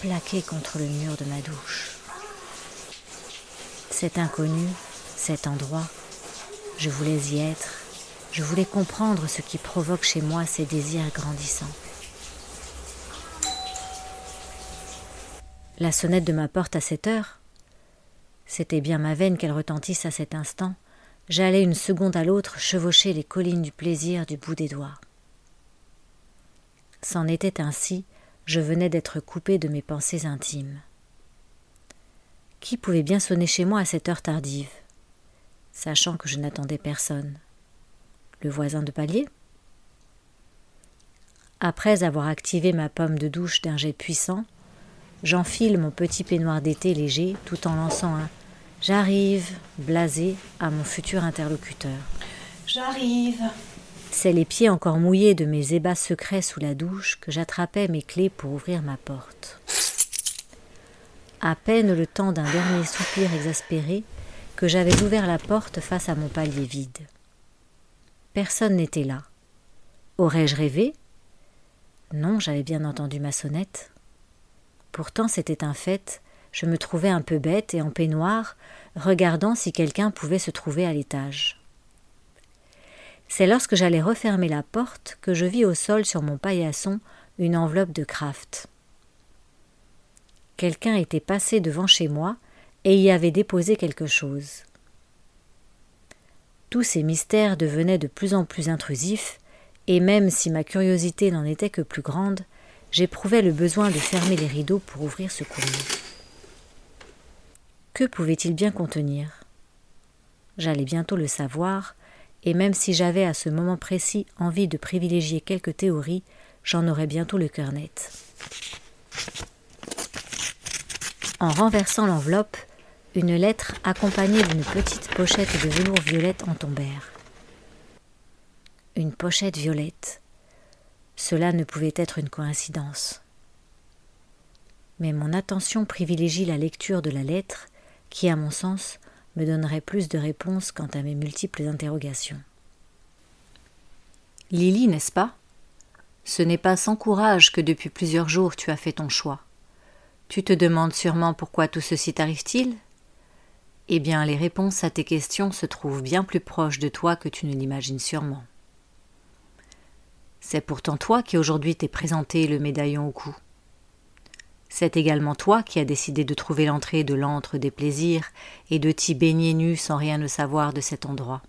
plaqué contre le mur de ma douche cet inconnu, cet endroit. Je voulais y être, je voulais comprendre ce qui provoque chez moi ces désirs grandissants. La sonnette de ma porte à cette heure C'était bien ma veine qu'elle retentisse à cet instant. J'allais une seconde à l'autre chevaucher les collines du plaisir du bout des doigts. C'en était ainsi, je venais d'être coupé de mes pensées intimes. Qui pouvait bien sonner chez moi à cette heure tardive, sachant que je n'attendais personne? Le voisin de palier Après avoir activé ma pomme de douche d'un jet puissant, j'enfile mon petit peignoir d'été léger tout en lançant un J'arrive, blasé, à mon futur interlocuteur. J'arrive. C'est les pieds encore mouillés de mes ébats secrets sous la douche que j'attrapais mes clés pour ouvrir ma porte à peine le temps d'un dernier soupir exaspéré, que j'avais ouvert la porte face à mon palier vide. Personne n'était là. Aurais-je rêvé? Non, j'avais bien entendu ma sonnette. Pourtant c'était un fait, je me trouvais un peu bête et en peignoir, regardant si quelqu'un pouvait se trouver à l'étage. C'est lorsque j'allais refermer la porte que je vis au sol sur mon paillasson une enveloppe de craft. Quelqu'un était passé devant chez moi et y avait déposé quelque chose. Tous ces mystères devenaient de plus en plus intrusifs, et même si ma curiosité n'en était que plus grande, j'éprouvais le besoin de fermer les rideaux pour ouvrir ce courrier. Que pouvait-il bien contenir? J'allais bientôt le savoir, et même si j'avais à ce moment précis envie de privilégier quelques théories, j'en aurais bientôt le cœur net. En renversant l'enveloppe, une lettre accompagnée d'une petite pochette de velours violette en tombèrent. Une pochette violette. Cela ne pouvait être une coïncidence. Mais mon attention privilégie la lecture de la lettre, qui, à mon sens, me donnerait plus de réponses quant à mes multiples interrogations. Lily, n'est-ce pas? Ce n'est pas sans courage que depuis plusieurs jours tu as fait ton choix. Tu te demandes sûrement pourquoi tout ceci t'arrive-t-il? Eh bien, les réponses à tes questions se trouvent bien plus proches de toi que tu ne l'imagines sûrement. C'est pourtant toi qui aujourd'hui t'es présenté le médaillon au cou. C'est également toi qui as décidé de trouver l'entrée de l'antre des plaisirs et de t'y baigner nu sans rien ne savoir de cet endroit.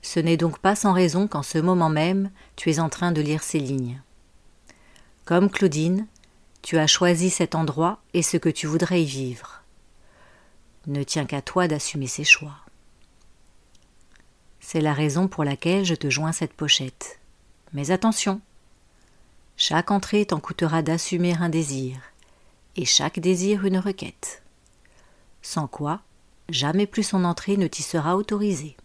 Ce n'est donc pas sans raison qu'en ce moment même tu es en train de lire ces lignes. Comme Claudine, tu as choisi cet endroit et ce que tu voudrais y vivre. Ne tient qu'à toi d'assumer ces choix. C'est la raison pour laquelle je te joins cette pochette. Mais attention, chaque entrée t'en coûtera d'assumer un désir, et chaque désir une requête. Sans quoi, jamais plus son entrée ne t'y sera autorisée.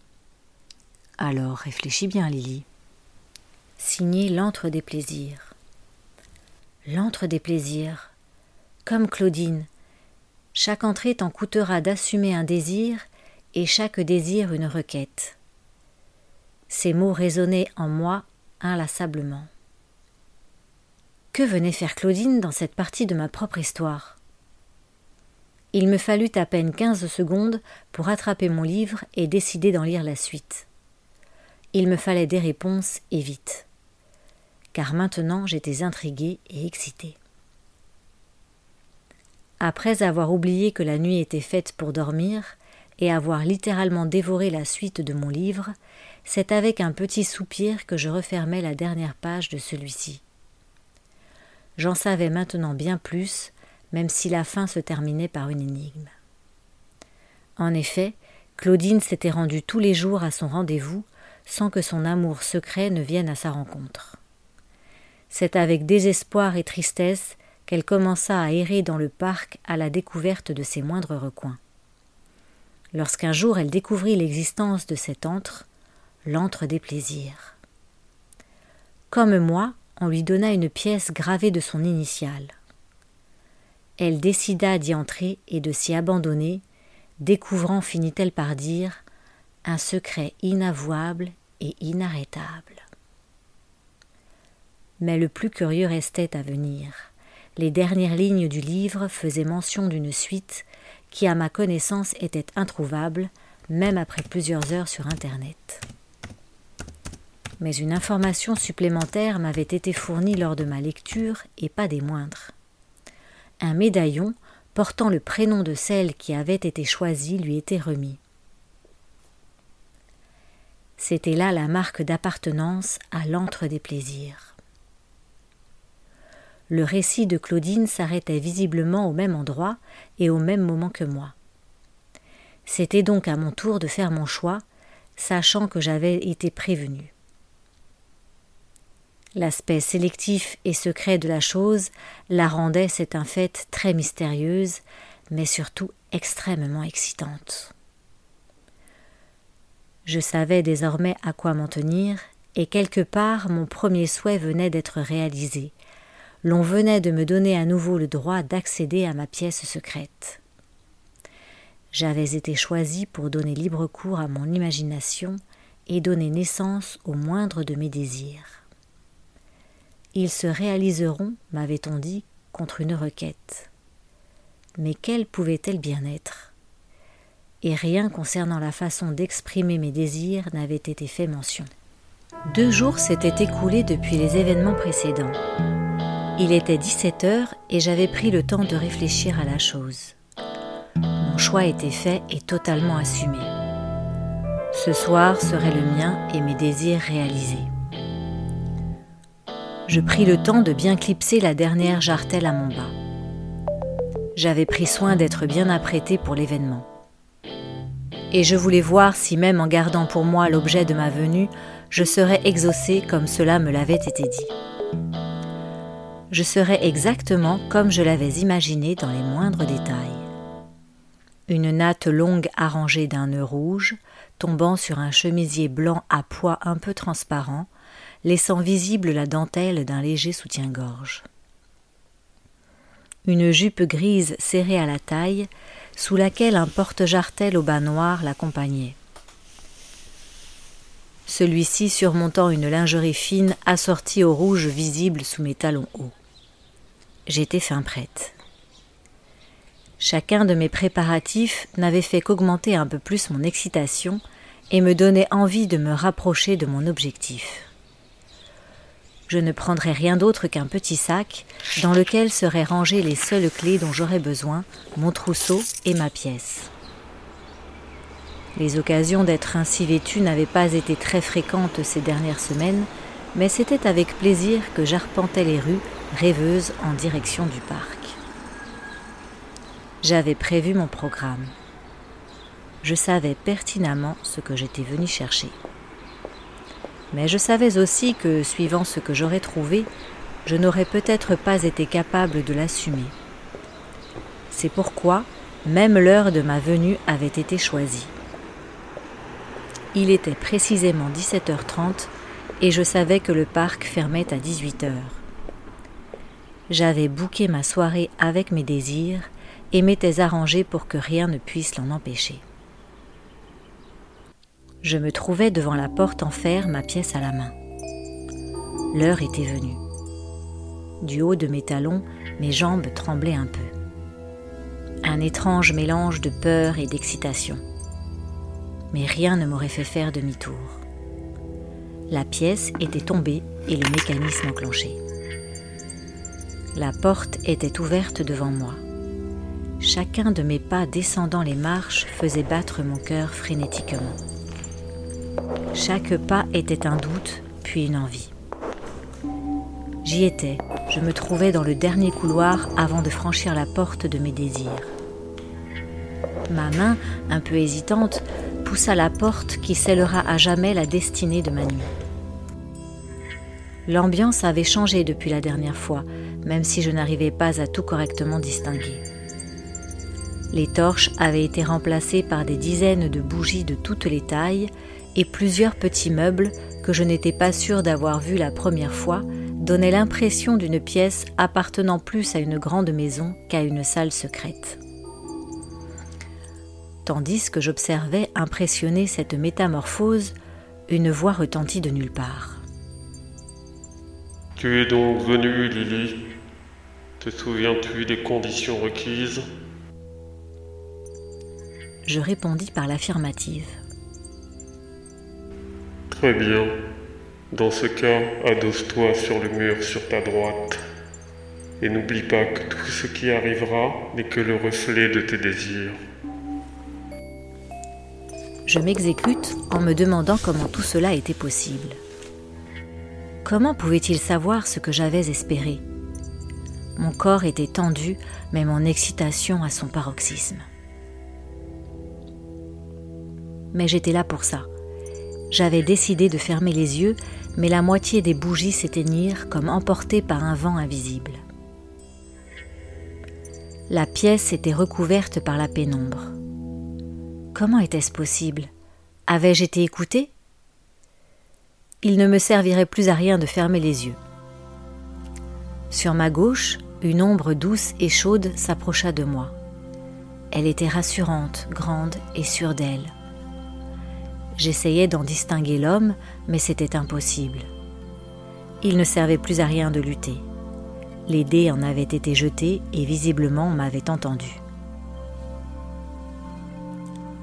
Alors réfléchis bien, Lily. Signé l'antre des plaisirs. L'antre des plaisirs. Comme Claudine, chaque entrée t'en coûtera d'assumer un désir et chaque désir une requête. Ces mots résonnaient en moi inlassablement. Que venait faire Claudine dans cette partie de ma propre histoire? Il me fallut à peine quinze secondes pour attraper mon livre et décider d'en lire la suite. Il me fallait des réponses et vite. Car maintenant j'étais intriguée et excitée. Après avoir oublié que la nuit était faite pour dormir, et avoir littéralement dévoré la suite de mon livre, c'est avec un petit soupir que je refermais la dernière page de celui-ci. J'en savais maintenant bien plus, même si la fin se terminait par une énigme. En effet, Claudine s'était rendue tous les jours à son rendez-vous sans que son amour secret ne vienne à sa rencontre. C'est avec désespoir et tristesse qu'elle commença à errer dans le parc à la découverte de ses moindres recoins. Lorsqu'un jour elle découvrit l'existence de cet antre, l'antre des plaisirs. Comme moi, on lui donna une pièce gravée de son initiale. Elle décida d'y entrer et de s'y abandonner, découvrant, finit-elle par dire, un secret inavouable et inarrêtable. Mais le plus curieux restait à venir. Les dernières lignes du livre faisaient mention d'une suite qui, à ma connaissance, était introuvable, même après plusieurs heures sur Internet mais une information supplémentaire m'avait été fournie lors de ma lecture, et pas des moindres. Un médaillon portant le prénom de celle qui avait été choisie lui était remis. C'était là la marque d'appartenance à l'antre des plaisirs. Le récit de Claudine s'arrêtait visiblement au même endroit et au même moment que moi. C'était donc à mon tour de faire mon choix, sachant que j'avais été prévenu. L'aspect sélectif et secret de la chose la rendait, c'est un fait, très mystérieuse, mais surtout extrêmement excitante. Je savais désormais à quoi m'en tenir, et quelque part mon premier souhait venait d'être réalisé. L'on venait de me donner à nouveau le droit d'accéder à ma pièce secrète. J'avais été choisi pour donner libre cours à mon imagination et donner naissance au moindre de mes désirs. Ils se réaliseront, m'avait-on dit, contre une requête. Mais quelle pouvait-elle bien être? Et rien concernant la façon d'exprimer mes désirs n'avait été fait mention. Deux jours s'étaient écoulés depuis les événements précédents. Il était 17 heures et j'avais pris le temps de réfléchir à la chose. Mon choix était fait et totalement assumé. Ce soir serait le mien et mes désirs réalisés je pris le temps de bien clipser la dernière jartelle à mon bas. J'avais pris soin d'être bien apprêté pour l'événement. Et je voulais voir si même en gardant pour moi l'objet de ma venue, je serais exaucé comme cela me l'avait été dit. Je serais exactement comme je l'avais imaginé dans les moindres détails. Une natte longue arrangée d'un nœud rouge, tombant sur un chemisier blanc à pois un peu transparent, laissant visible la dentelle d'un léger soutien-gorge. Une jupe grise serrée à la taille, sous laquelle un porte-jartel au bas noir l'accompagnait. Celui-ci surmontant une lingerie fine assortie au rouge visible sous mes talons hauts. J'étais fin prête. Chacun de mes préparatifs n'avait fait qu'augmenter un peu plus mon excitation et me donnait envie de me rapprocher de mon objectif. Je ne prendrais rien d'autre qu'un petit sac dans lequel seraient rangées les seules clés dont j'aurais besoin, mon trousseau et ma pièce. Les occasions d'être ainsi vêtue n'avaient pas été très fréquentes ces dernières semaines, mais c'était avec plaisir que j'arpentais les rues, rêveuses en direction du parc. J'avais prévu mon programme. Je savais pertinemment ce que j'étais venu chercher. Mais je savais aussi que, suivant ce que j'aurais trouvé, je n'aurais peut-être pas été capable de l'assumer. C'est pourquoi même l'heure de ma venue avait été choisie. Il était précisément 17h30 et je savais que le parc fermait à 18h. J'avais bouqué ma soirée avec mes désirs et m'étais arrangé pour que rien ne puisse l'en empêcher. Je me trouvais devant la porte en fer, ma pièce à la main. L'heure était venue. Du haut de mes talons, mes jambes tremblaient un peu. Un étrange mélange de peur et d'excitation. Mais rien ne m'aurait fait faire demi-tour. La pièce était tombée et le mécanisme enclenché. La porte était ouverte devant moi. Chacun de mes pas descendant les marches faisait battre mon cœur frénétiquement. Chaque pas était un doute, puis une envie. J'y étais, je me trouvais dans le dernier couloir avant de franchir la porte de mes désirs. Ma main, un peu hésitante, poussa la porte qui scellera à jamais la destinée de ma nuit. L'ambiance avait changé depuis la dernière fois, même si je n'arrivais pas à tout correctement distinguer. Les torches avaient été remplacées par des dizaines de bougies de toutes les tailles et plusieurs petits meubles que je n'étais pas sûre d'avoir vus la première fois donnaient l'impression d'une pièce appartenant plus à une grande maison qu'à une salle secrète. Tandis que j'observais impressionner cette métamorphose, une voix retentit de nulle part. Tu es donc venue, Lily? Te souviens-tu des conditions requises Je répondis par l'affirmative. Très bien. Dans ce cas, adosse-toi sur le mur sur ta droite. Et n'oublie pas que tout ce qui arrivera n'est que le reflet de tes désirs. Je m'exécute en me demandant comment tout cela était possible. Comment pouvait-il savoir ce que j'avais espéré? Mon corps était tendu, mais mon excitation à son paroxysme. Mais j'étais là pour ça j'avais décidé de fermer les yeux, mais la moitié des bougies s'éteignirent comme emportées par un vent invisible. La pièce était recouverte par la pénombre. Comment était-ce possible? Avais-je été écoutée Il ne me servirait plus à rien de fermer les yeux. Sur ma gauche, une ombre douce et chaude s'approcha de moi. Elle était rassurante, grande et sûre d'elle. J'essayais d'en distinguer l'homme, mais c'était impossible. Il ne servait plus à rien de lutter. Les dés en avaient été jetés et visiblement on m'avait entendu.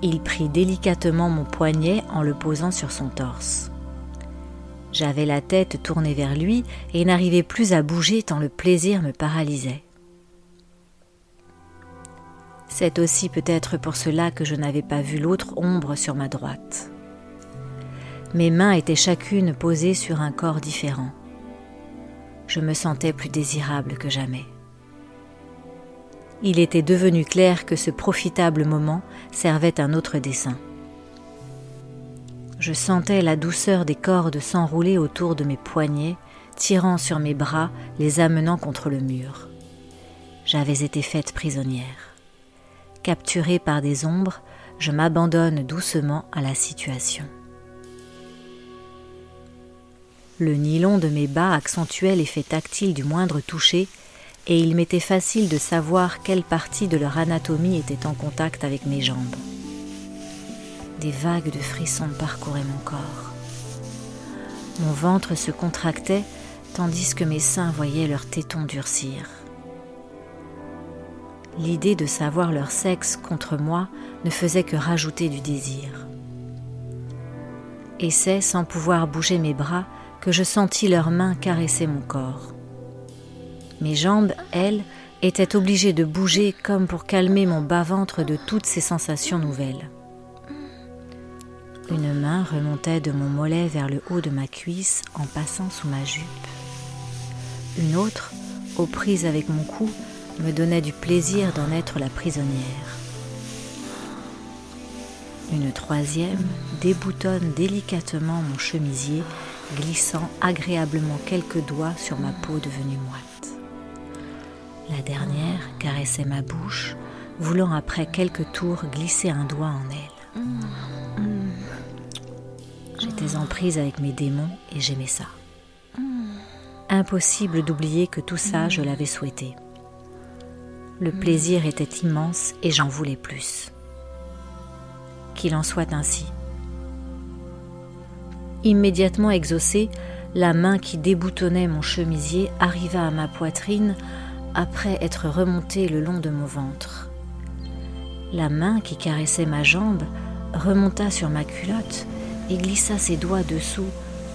Il prit délicatement mon poignet en le posant sur son torse. J'avais la tête tournée vers lui et n'arrivais plus à bouger tant le plaisir me paralysait. C'est aussi peut-être pour cela que je n'avais pas vu l'autre ombre sur ma droite. Mes mains étaient chacune posées sur un corps différent. Je me sentais plus désirable que jamais. Il était devenu clair que ce profitable moment servait un autre dessein. Je sentais la douceur des cordes s'enrouler autour de mes poignets, tirant sur mes bras, les amenant contre le mur. J'avais été faite prisonnière. Capturée par des ombres, je m'abandonne doucement à la situation. Le nylon de mes bas accentuait l'effet tactile du moindre toucher, et il m'était facile de savoir quelle partie de leur anatomie était en contact avec mes jambes. Des vagues de frissons parcouraient mon corps. Mon ventre se contractait tandis que mes seins voyaient leurs tétons durcir. L'idée de savoir leur sexe contre moi ne faisait que rajouter du désir. Et c'est sans pouvoir bouger mes bras que je sentis leurs mains caresser mon corps. Mes jambes, elles, étaient obligées de bouger comme pour calmer mon bas-ventre de toutes ces sensations nouvelles. Une main remontait de mon mollet vers le haut de ma cuisse en passant sous ma jupe. Une autre, aux prises avec mon cou, me donnait du plaisir d'en être la prisonnière. Une troisième déboutonne délicatement mon chemisier, glissant agréablement quelques doigts sur ma peau devenue moite. La dernière caressait ma bouche, voulant après quelques tours glisser un doigt en elle. J'étais en prise avec mes démons et j'aimais ça. Impossible d'oublier que tout ça, je l'avais souhaité. Le plaisir était immense et j'en voulais plus. Qu'il en soit ainsi. Immédiatement exaucée, la main qui déboutonnait mon chemisier arriva à ma poitrine après être remontée le long de mon ventre. La main qui caressait ma jambe remonta sur ma culotte et glissa ses doigts dessous,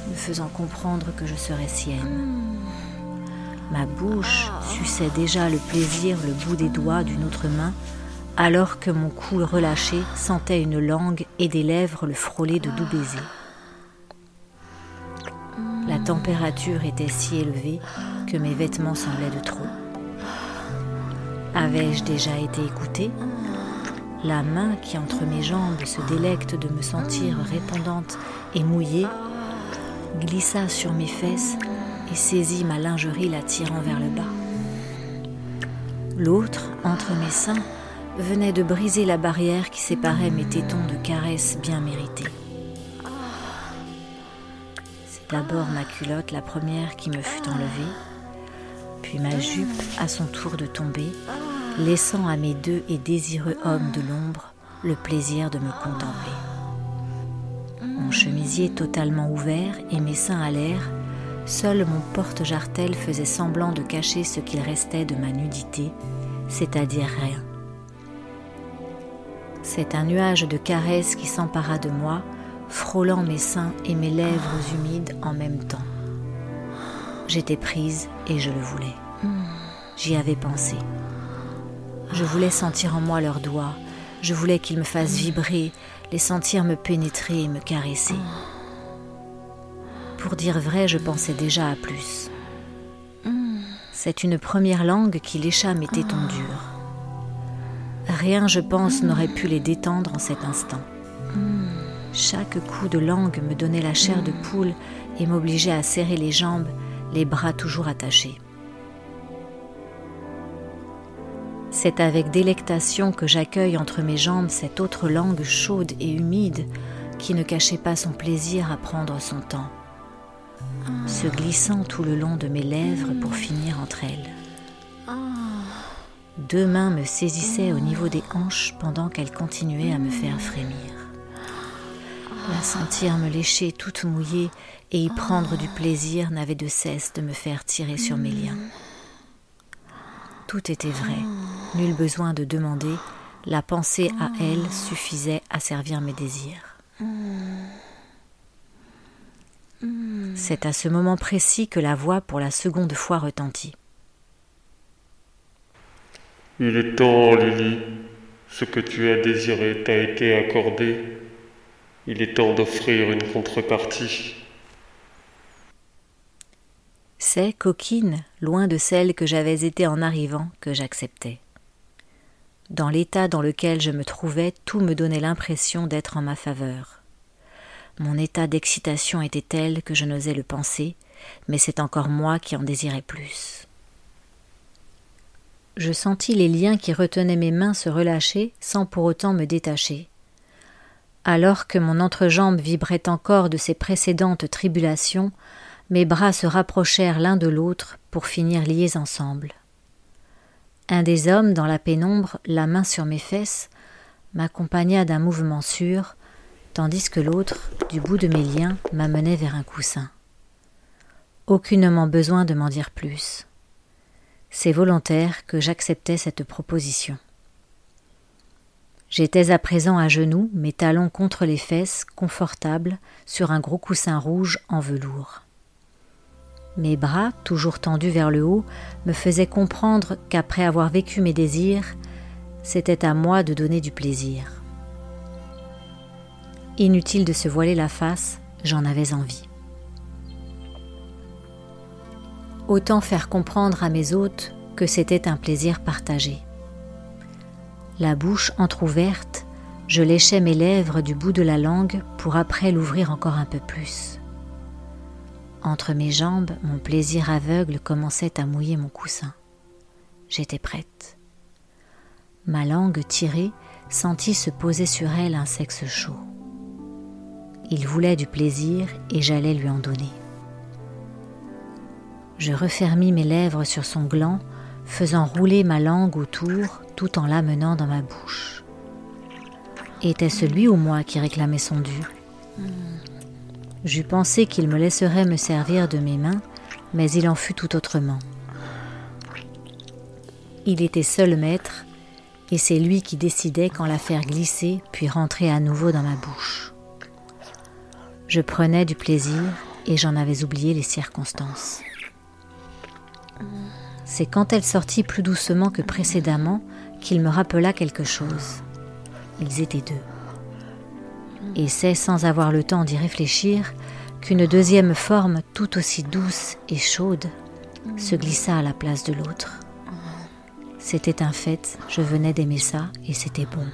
me faisant comprendre que je serais sienne. Ma bouche suçait déjà le plaisir le bout des doigts d'une autre main, alors que mon cou relâché sentait une langue et des lèvres le frôler de doux baisers. La température était si élevée que mes vêtements semblaient de trop. Avais-je déjà été écoutée? La main qui entre mes jambes se délecte de me sentir répondante et mouillée glissa sur mes fesses et saisit ma lingerie la tirant vers le bas. L'autre, entre mes seins, venait de briser la barrière qui séparait mes tétons de caresses bien méritées. C'est d'abord ma culotte, la première, qui me fut enlevée, puis ma jupe à son tour de tomber, laissant à mes deux et désireux hommes de l'ombre le plaisir de me contempler. Mon chemisier totalement ouvert et mes seins à l'air Seul mon porte-jartel faisait semblant de cacher ce qu'il restait de ma nudité, c'est-à-dire rien. C'est un nuage de caresses qui s'empara de moi, frôlant mes seins et mes lèvres humides en même temps. J'étais prise et je le voulais. J'y avais pensé. Je voulais sentir en moi leurs doigts, je voulais qu'ils me fassent vibrer, les sentir me pénétrer et me caresser. Pour dire vrai, je pensais déjà à plus. C'est une première langue qui lécha mes tétons durs. Rien, je pense, n'aurait pu les détendre en cet instant. Chaque coup de langue me donnait la chair de poule et m'obligeait à serrer les jambes, les bras toujours attachés. C'est avec délectation que j'accueille entre mes jambes cette autre langue chaude et humide qui ne cachait pas son plaisir à prendre son temps se glissant tout le long de mes lèvres pour finir entre elles. Deux mains me saisissaient au niveau des hanches pendant qu'elles continuaient à me faire frémir. La sentir me lécher toute mouillée et y prendre du plaisir n'avait de cesse de me faire tirer sur mes liens. Tout était vrai, nul besoin de demander, la pensée à elle suffisait à servir mes désirs. C'est à ce moment précis que la voix pour la seconde fois retentit. Il est temps, Lily. Ce que tu as désiré t'a été accordé. Il est temps d'offrir une contrepartie. C'est, coquine, loin de celle que j'avais été en arrivant, que j'acceptais. Dans l'état dans lequel je me trouvais, tout me donnait l'impression d'être en ma faveur. Mon état d'excitation était tel que je n'osais le penser, mais c'est encore moi qui en désirais plus. Je sentis les liens qui retenaient mes mains se relâcher sans pour autant me détacher. Alors que mon entrejambe vibrait encore de ses précédentes tribulations, mes bras se rapprochèrent l'un de l'autre pour finir liés ensemble. Un des hommes, dans la pénombre, la main sur mes fesses, m'accompagna d'un mouvement sûr, tandis que l'autre, du bout de mes liens, m'amenait vers un coussin. Aucunement besoin de m'en dire plus. C'est volontaire que j'acceptais cette proposition. J'étais à présent à genoux, mes talons contre les fesses, confortables, sur un gros coussin rouge en velours. Mes bras, toujours tendus vers le haut, me faisaient comprendre qu'après avoir vécu mes désirs, c'était à moi de donner du plaisir. Inutile de se voiler la face, j'en avais envie. Autant faire comprendre à mes hôtes que c'était un plaisir partagé. La bouche entr'ouverte, je léchais mes lèvres du bout de la langue pour après l'ouvrir encore un peu plus. Entre mes jambes, mon plaisir aveugle commençait à mouiller mon coussin. J'étais prête. Ma langue tirée sentit se poser sur elle un sexe chaud. Il voulait du plaisir et j'allais lui en donner. Je refermis mes lèvres sur son gland faisant rouler ma langue autour tout en l'amenant dans ma bouche. Était-ce lui ou moi qui réclamait son dû? J'eus pensé qu'il me laisserait me servir de mes mains, mais il en fut tout autrement. Il était seul maître, et c'est lui qui décidait quand la faire glisser puis rentrer à nouveau dans ma bouche. Je prenais du plaisir et j'en avais oublié les circonstances. C'est quand elle sortit plus doucement que précédemment qu'il me rappela quelque chose. Ils étaient deux. Et c'est sans avoir le temps d'y réfléchir qu'une deuxième forme tout aussi douce et chaude se glissa à la place de l'autre. C'était un fait, je venais d'aimer ça et c'était bon.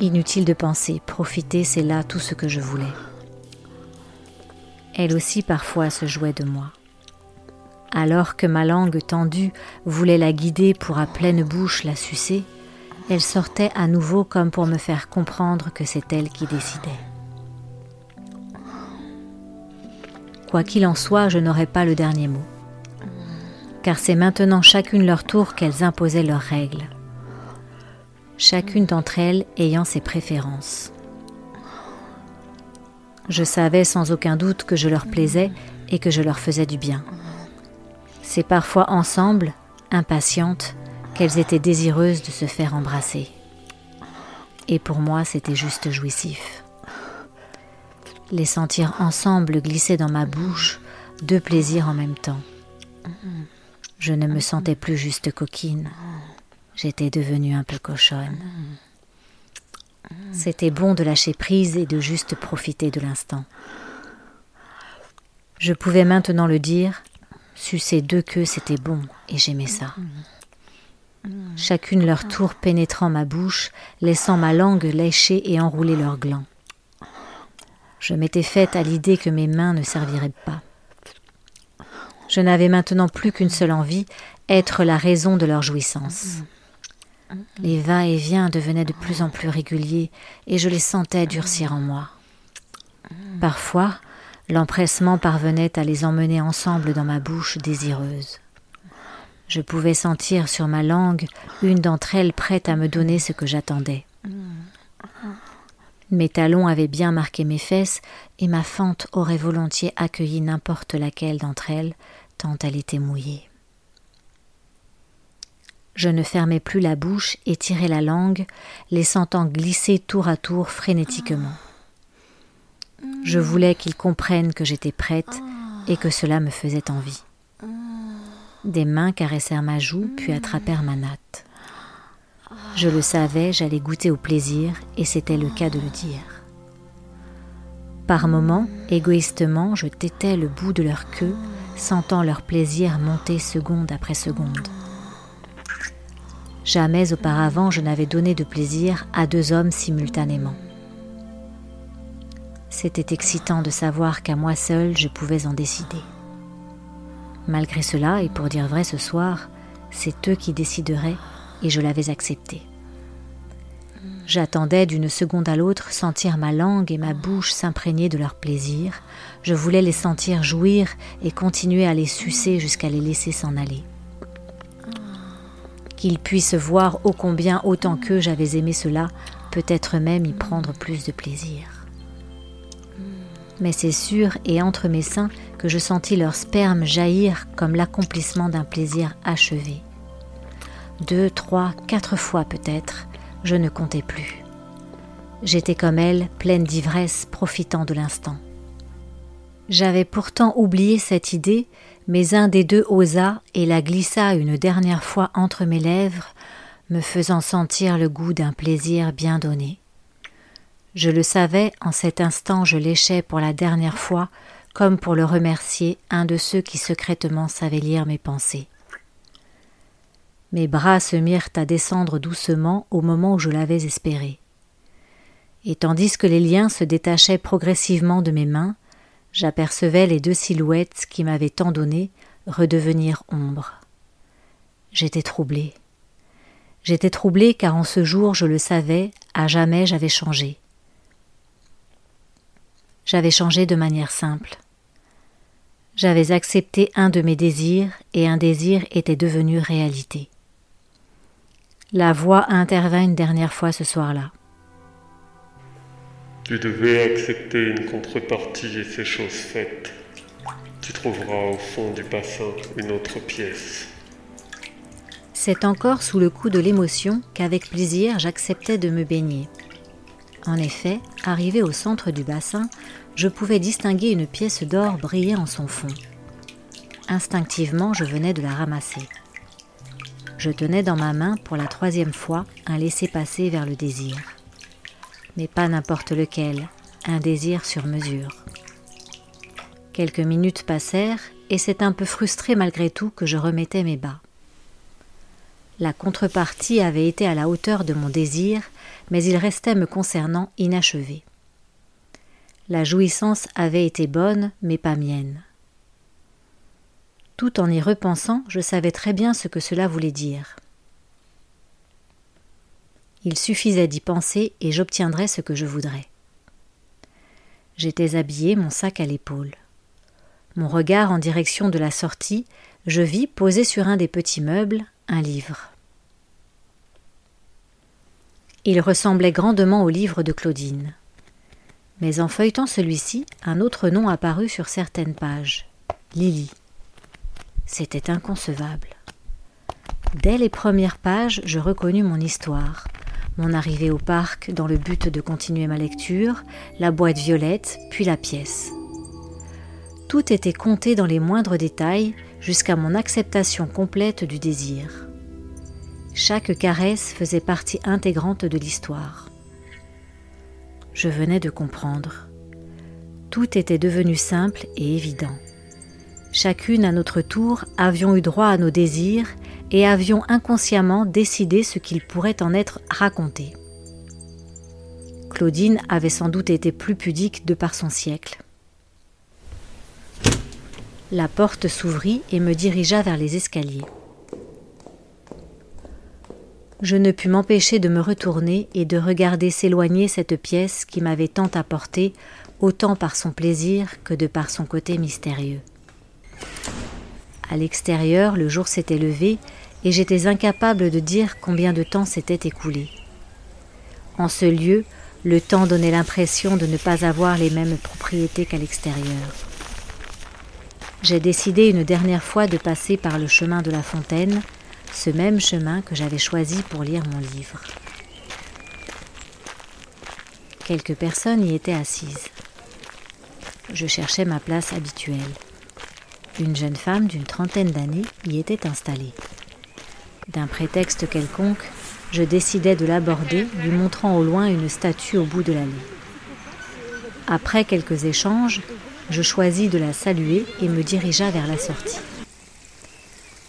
Inutile de penser, profiter, c'est là tout ce que je voulais. Elle aussi parfois se jouait de moi alors que ma langue tendue voulait la guider pour à pleine bouche la sucer, elle sortait à nouveau comme pour me faire comprendre que c'est elle qui décidait. Quoi qu'il en soit, je n'aurai pas le dernier mot, car c'est maintenant chacune leur tour qu'elles imposaient leurs règles, chacune d'entre elles ayant ses préférences. Je savais sans aucun doute que je leur plaisais et que je leur faisais du bien. C'est parfois ensemble, impatientes, qu'elles étaient désireuses de se faire embrasser. Et pour moi, c'était juste jouissif. Les sentir ensemble glisser dans ma bouche, deux plaisirs en même temps. Je ne me sentais plus juste coquine, j'étais devenue un peu cochonne. C'était bon de lâcher prise et de juste profiter de l'instant. Je pouvais maintenant le dire, Sucer deux queues, c'était bon, et j'aimais ça. Chacune leur tour pénétrant ma bouche, laissant ma langue lécher et enrouler leurs glands. Je m'étais faite à l'idée que mes mains ne serviraient pas. Je n'avais maintenant plus qu'une seule envie, être la raison de leur jouissance. Les va-et-vient devenaient de plus en plus réguliers, et je les sentais durcir en moi. Parfois, L'empressement parvenait à les emmener ensemble dans ma bouche désireuse. Je pouvais sentir sur ma langue une d'entre elles prête à me donner ce que j'attendais. Mes talons avaient bien marqué mes fesses, et ma fente aurait volontiers accueilli n'importe laquelle d'entre elles, tant elle était mouillée. Je ne fermais plus la bouche et tirais la langue, les sentant glisser tour à tour frénétiquement. Je voulais qu'ils comprennent que j'étais prête et que cela me faisait envie. Des mains caressèrent ma joue puis attrapèrent ma natte. Je le savais, j'allais goûter au plaisir et c'était le cas de le dire. Par moments, égoïstement, je têtais le bout de leur queue, sentant leur plaisir monter seconde après seconde. Jamais auparavant je n'avais donné de plaisir à deux hommes simultanément. C'était excitant de savoir qu'à moi seule je pouvais en décider. Malgré cela, et pour dire vrai ce soir, c'est eux qui décideraient, et je l'avais accepté. J'attendais d'une seconde à l'autre sentir ma langue et ma bouche s'imprégner de leur plaisir. Je voulais les sentir jouir et continuer à les sucer jusqu'à les laisser s'en aller. qu'ils puissent voir ô combien autant qu'eux j'avais aimé cela, peut-être même y prendre plus de plaisir. Mais c'est sûr et entre mes seins que je sentis leur sperme jaillir comme l'accomplissement d'un plaisir achevé. Deux, trois, quatre fois peut-être, je ne comptais plus. J'étais comme elle, pleine d'ivresse, profitant de l'instant. J'avais pourtant oublié cette idée, mais un des deux osa et la glissa une dernière fois entre mes lèvres, me faisant sentir le goût d'un plaisir bien donné. Je le savais, en cet instant je léchais pour la dernière fois, comme pour le remercier, un de ceux qui secrètement savaient lire mes pensées. Mes bras se mirent à descendre doucement au moment où je l'avais espéré. Et tandis que les liens se détachaient progressivement de mes mains, j'apercevais les deux silhouettes qui m'avaient tant donné redevenir ombre. J'étais troublé. J'étais troublé car en ce jour, je le savais, à jamais j'avais changé. J'avais changé de manière simple. J'avais accepté un de mes désirs et un désir était devenu réalité. La voix intervint une dernière fois ce soir-là. Tu devais accepter une contrepartie et ces choses faites. Tu trouveras au fond du bassin une autre pièce. C'est encore sous le coup de l'émotion qu'avec plaisir j'acceptais de me baigner. En effet, arrivé au centre du bassin, je pouvais distinguer une pièce d'or briller en son fond. Instinctivement, je venais de la ramasser. Je tenais dans ma main pour la troisième fois un laissez-passer vers le désir mais pas n'importe lequel, un désir sur mesure. Quelques minutes passèrent, et c'est un peu frustré malgré tout que je remettais mes bas. La contrepartie avait été à la hauteur de mon désir, mais il restait me concernant inachevé. La jouissance avait été bonne, mais pas mienne. Tout en y repensant, je savais très bien ce que cela voulait dire. Il suffisait d'y penser et j'obtiendrais ce que je voudrais. J'étais habillé, mon sac à l'épaule. Mon regard en direction de la sortie, je vis posé sur un des petits meubles un livre. Il ressemblait grandement au livre de Claudine. Mais en feuilletant celui-ci, un autre nom apparut sur certaines pages. Lily. C'était inconcevable. Dès les premières pages, je reconnus mon histoire, mon arrivée au parc dans le but de continuer ma lecture, la boîte violette, puis la pièce. Tout était compté dans les moindres détails jusqu'à mon acceptation complète du désir. Chaque caresse faisait partie intégrante de l'histoire. Je venais de comprendre. Tout était devenu simple et évident. Chacune à notre tour avions eu droit à nos désirs et avions inconsciemment décidé ce qu'il pourrait en être raconté. Claudine avait sans doute été plus pudique de par son siècle. La porte s'ouvrit et me dirigea vers les escaliers. Je ne pus m'empêcher de me retourner et de regarder s'éloigner cette pièce qui m'avait tant apporté, autant par son plaisir que de par son côté mystérieux. À l'extérieur, le jour s'était levé et j'étais incapable de dire combien de temps s'était écoulé. En ce lieu, le temps donnait l'impression de ne pas avoir les mêmes propriétés qu'à l'extérieur. J'ai décidé une dernière fois de passer par le chemin de la fontaine, ce même chemin que j'avais choisi pour lire mon livre. Quelques personnes y étaient assises. Je cherchais ma place habituelle. Une jeune femme d'une trentaine d'années y était installée. D'un prétexte quelconque, je décidai de l'aborder, lui montrant au loin une statue au bout de l'allée. Après quelques échanges, je choisis de la saluer et me dirigea vers la sortie.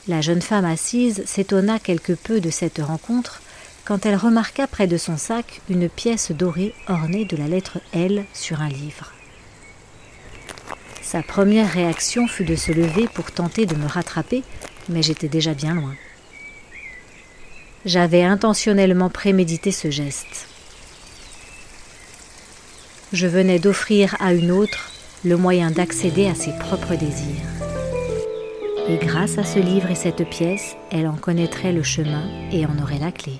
La jeune femme assise s'étonna quelque peu de cette rencontre quand elle remarqua près de son sac une pièce dorée ornée de la lettre L sur un livre. Sa première réaction fut de se lever pour tenter de me rattraper, mais j'étais déjà bien loin. J'avais intentionnellement prémédité ce geste. Je venais d'offrir à une autre le moyen d'accéder à ses propres désirs. Et grâce à ce livre et cette pièce, elle en connaîtrait le chemin et en aurait la clé.